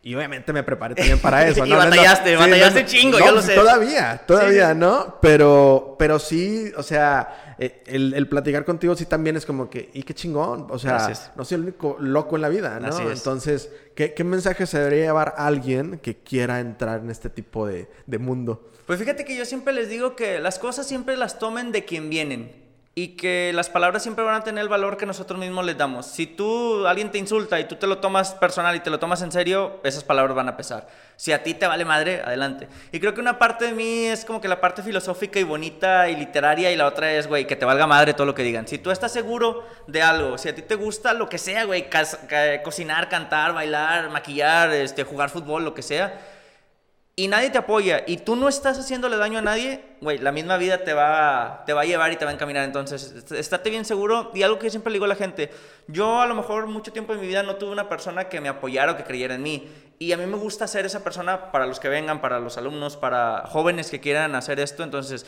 Y obviamente me preparé también para eso. y batallaste, batallaste chingo, yo lo sé. Todavía, todavía, ¿no? Pero, pero sí, o sea, eh, el, platicar contigo sí también es como que, y qué chingón. O sea, no soy el único loco en la vida, ¿no? Entonces, ¿qué, mensaje se debería llevar a alguien que quiera entrar en este tipo de, de mundo? Pues fíjate que yo siempre les digo que las cosas siempre las tomen de quien vienen y que las palabras siempre van a tener el valor que nosotros mismos les damos. Si tú, alguien te insulta y tú te lo tomas personal y te lo tomas en serio, esas palabras van a pesar. Si a ti te vale madre, adelante. Y creo que una parte de mí es como que la parte filosófica y bonita y literaria y la otra es, güey, que te valga madre todo lo que digan. Si tú estás seguro de algo, si a ti te gusta lo que sea, güey, cocinar, cantar, bailar, maquillar, este, jugar fútbol, lo que sea, y nadie te apoya y tú no estás haciéndole daño a nadie, güey, la misma vida te va, te va a llevar y te va a encaminar. Entonces, estate bien seguro. Y algo que siempre le digo a la gente, yo a lo mejor mucho tiempo en mi vida no tuve una persona que me apoyara o que creyera en mí. Y a mí me gusta ser esa persona para los que vengan, para los alumnos, para jóvenes que quieran hacer esto. Entonces,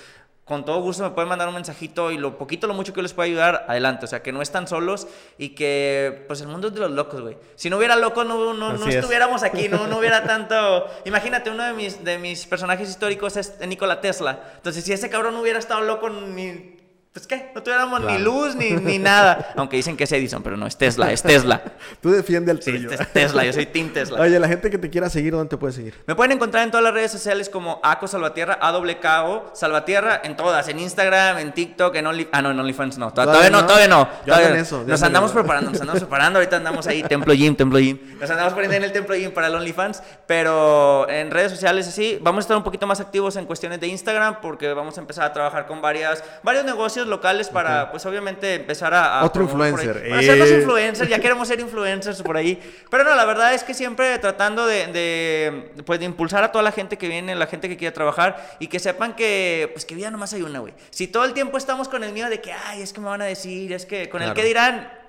con todo gusto me pueden mandar un mensajito y lo poquito, lo mucho que les pueda ayudar, adelante. O sea, que no están solos y que, pues, el mundo es de los locos, güey. Si no hubiera locos, no, no, no estuviéramos aquí, no, no hubiera tanto... Imagínate, uno de mis, de mis personajes históricos es Nikola Tesla. Entonces, si ese cabrón no hubiera estado loco ni pues qué, no tuviéramos ni luz ni, ni, nada. Aunque dicen que es Edison, pero no, es Tesla, es Tesla. Tú defiende al tuyo. es Tesla, yo soy Team Tesla. Oye, la gente que te quiera seguir, ¿dónde te puede seguir? Me pueden encontrar en todas las redes sociales como ACO Salvatierra, A-W-K-O, Salvatierra, en todas, en Instagram, en TikTok, en OnlyFans. Ah, no, en OnlyFans no. Todavía, no, todavía no. Todavía Eso, nos andamos preparando, nos andamos preparando. Ahorita andamos ahí, Templo Gym, Templo Gym. Nos andamos poniendo en el Templo Gym para el OnlyFans. Pero en redes sociales así, vamos a estar un poquito más activos en cuestiones de Instagram porque vamos a empezar a trabajar con varias, varios negocios locales para pues obviamente empezar a... Otro influencer. Para ser los influencers, ya queremos ser influencers por ahí. Pero no, la verdad es que siempre tratando de, pues, de impulsar a toda la gente que viene, la gente que quiere trabajar y que sepan que, pues que vida nomás hay una, güey. Si todo el tiempo estamos con el miedo de que, ay, es que me van a decir, es que con el que dirán,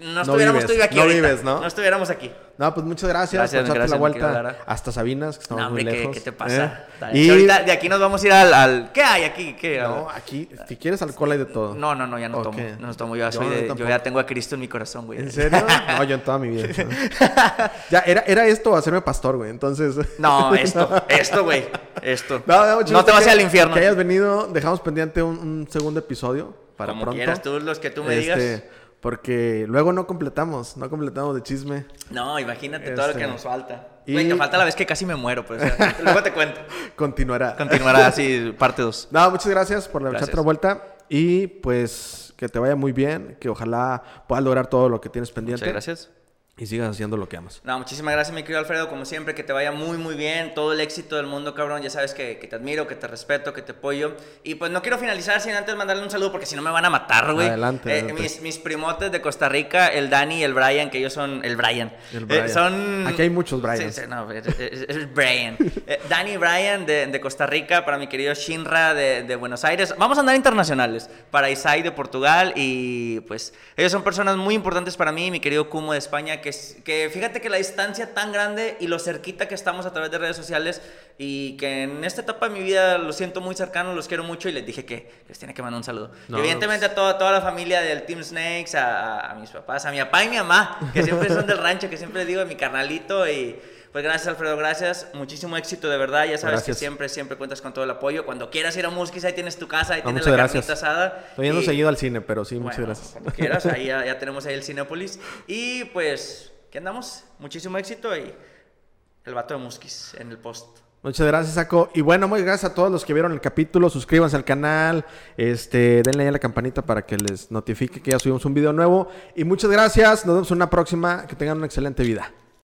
no estuviéramos aquí no Vives, ¿no? no estuviéramos aquí. No, pues muchas gracias, por echarte la vuelta hasta Sabinas, que estamos no, hombre, muy lejos. ¿qué, te pasa? ¿Eh? Y ahorita de aquí nos vamos a ir al, ¿Qué hay aquí? ¿Qué? No, aquí, si quieres alcohol hay de todo. No, no, no, ya no tomo. No tomo. Yo, soy de, yo ya tengo a Cristo en mi corazón, güey. ¿En serio? No, yo en toda mi vida. ya, era, era esto hacerme pastor, güey. Entonces. No, esto, esto, güey. Esto. No, no, te vas al infierno. Que hayas venido, dejamos pendiente un, un segundo episodio para Como pronto. quieras tú, los que tú me digas. Porque luego no completamos, no completamos de chisme. No, imagínate todo lo que este, nos falta. Y... Güey, te falta la vez que casi me muero, pues. luego te cuento. Continuará. Continuará, sí, parte 2. No, muchas gracias por la otra vuelta. Y pues que te vaya muy bien, que ojalá puedas lograr todo lo que tienes pendiente. Muchas gracias y sigas haciendo lo que amas. No, muchísimas gracias, mi querido Alfredo. Como siempre, que te vaya muy, muy bien. Todo el éxito del mundo, cabrón. Ya sabes que, que, te admiro, que te respeto, que te apoyo. Y pues no quiero finalizar sin antes mandarle un saludo porque si no me van a matar, güey. Adelante. Eh, mis, mis, primotes de Costa Rica, el Dani y el Brian, que ellos son. El Brian. El eh, Brian. son. Aquí hay muchos Brian. Sí, sí, no, es, Brian. eh, Dani y Brian de, de, Costa Rica, para mi querido Shinra de, de, Buenos Aires. Vamos a andar internacionales. Para Isai de Portugal. Y pues ellos son personas muy importantes para mí. Mi querido Kumo de España, que, que fíjate que la distancia tan grande y lo cerquita que estamos a través de redes sociales y que en esta etapa de mi vida lo siento muy cercano, los quiero mucho y les dije que les tiene que mandar un saludo. evidentemente pues a toda, toda la familia del Team Snakes, a, a, mis papás, a mi papá y mi mamá, que siempre son del rancho, que siempre les digo, mi carnalito y... Pues gracias, Alfredo, gracias. Muchísimo éxito, de verdad. Ya sabes que siempre, siempre cuentas con todo el apoyo. Cuando quieras ir a Muskis, ahí tienes tu casa, ahí tienes la carnita asada. Estoy yendo seguido al cine, pero sí, muchas gracias. Cuando quieras, ahí ya, ya tenemos ahí el Cinépolis. Y pues andamos. Muchísimo éxito y el vato de Musquis en el post. Muchas gracias, Saco. Y bueno, muy gracias a todos los que vieron el capítulo. Suscríbanse al canal. Este, denle ahí a la campanita para que les notifique que ya subimos un video nuevo. Y muchas gracias. Nos vemos en una próxima. Que tengan una excelente vida.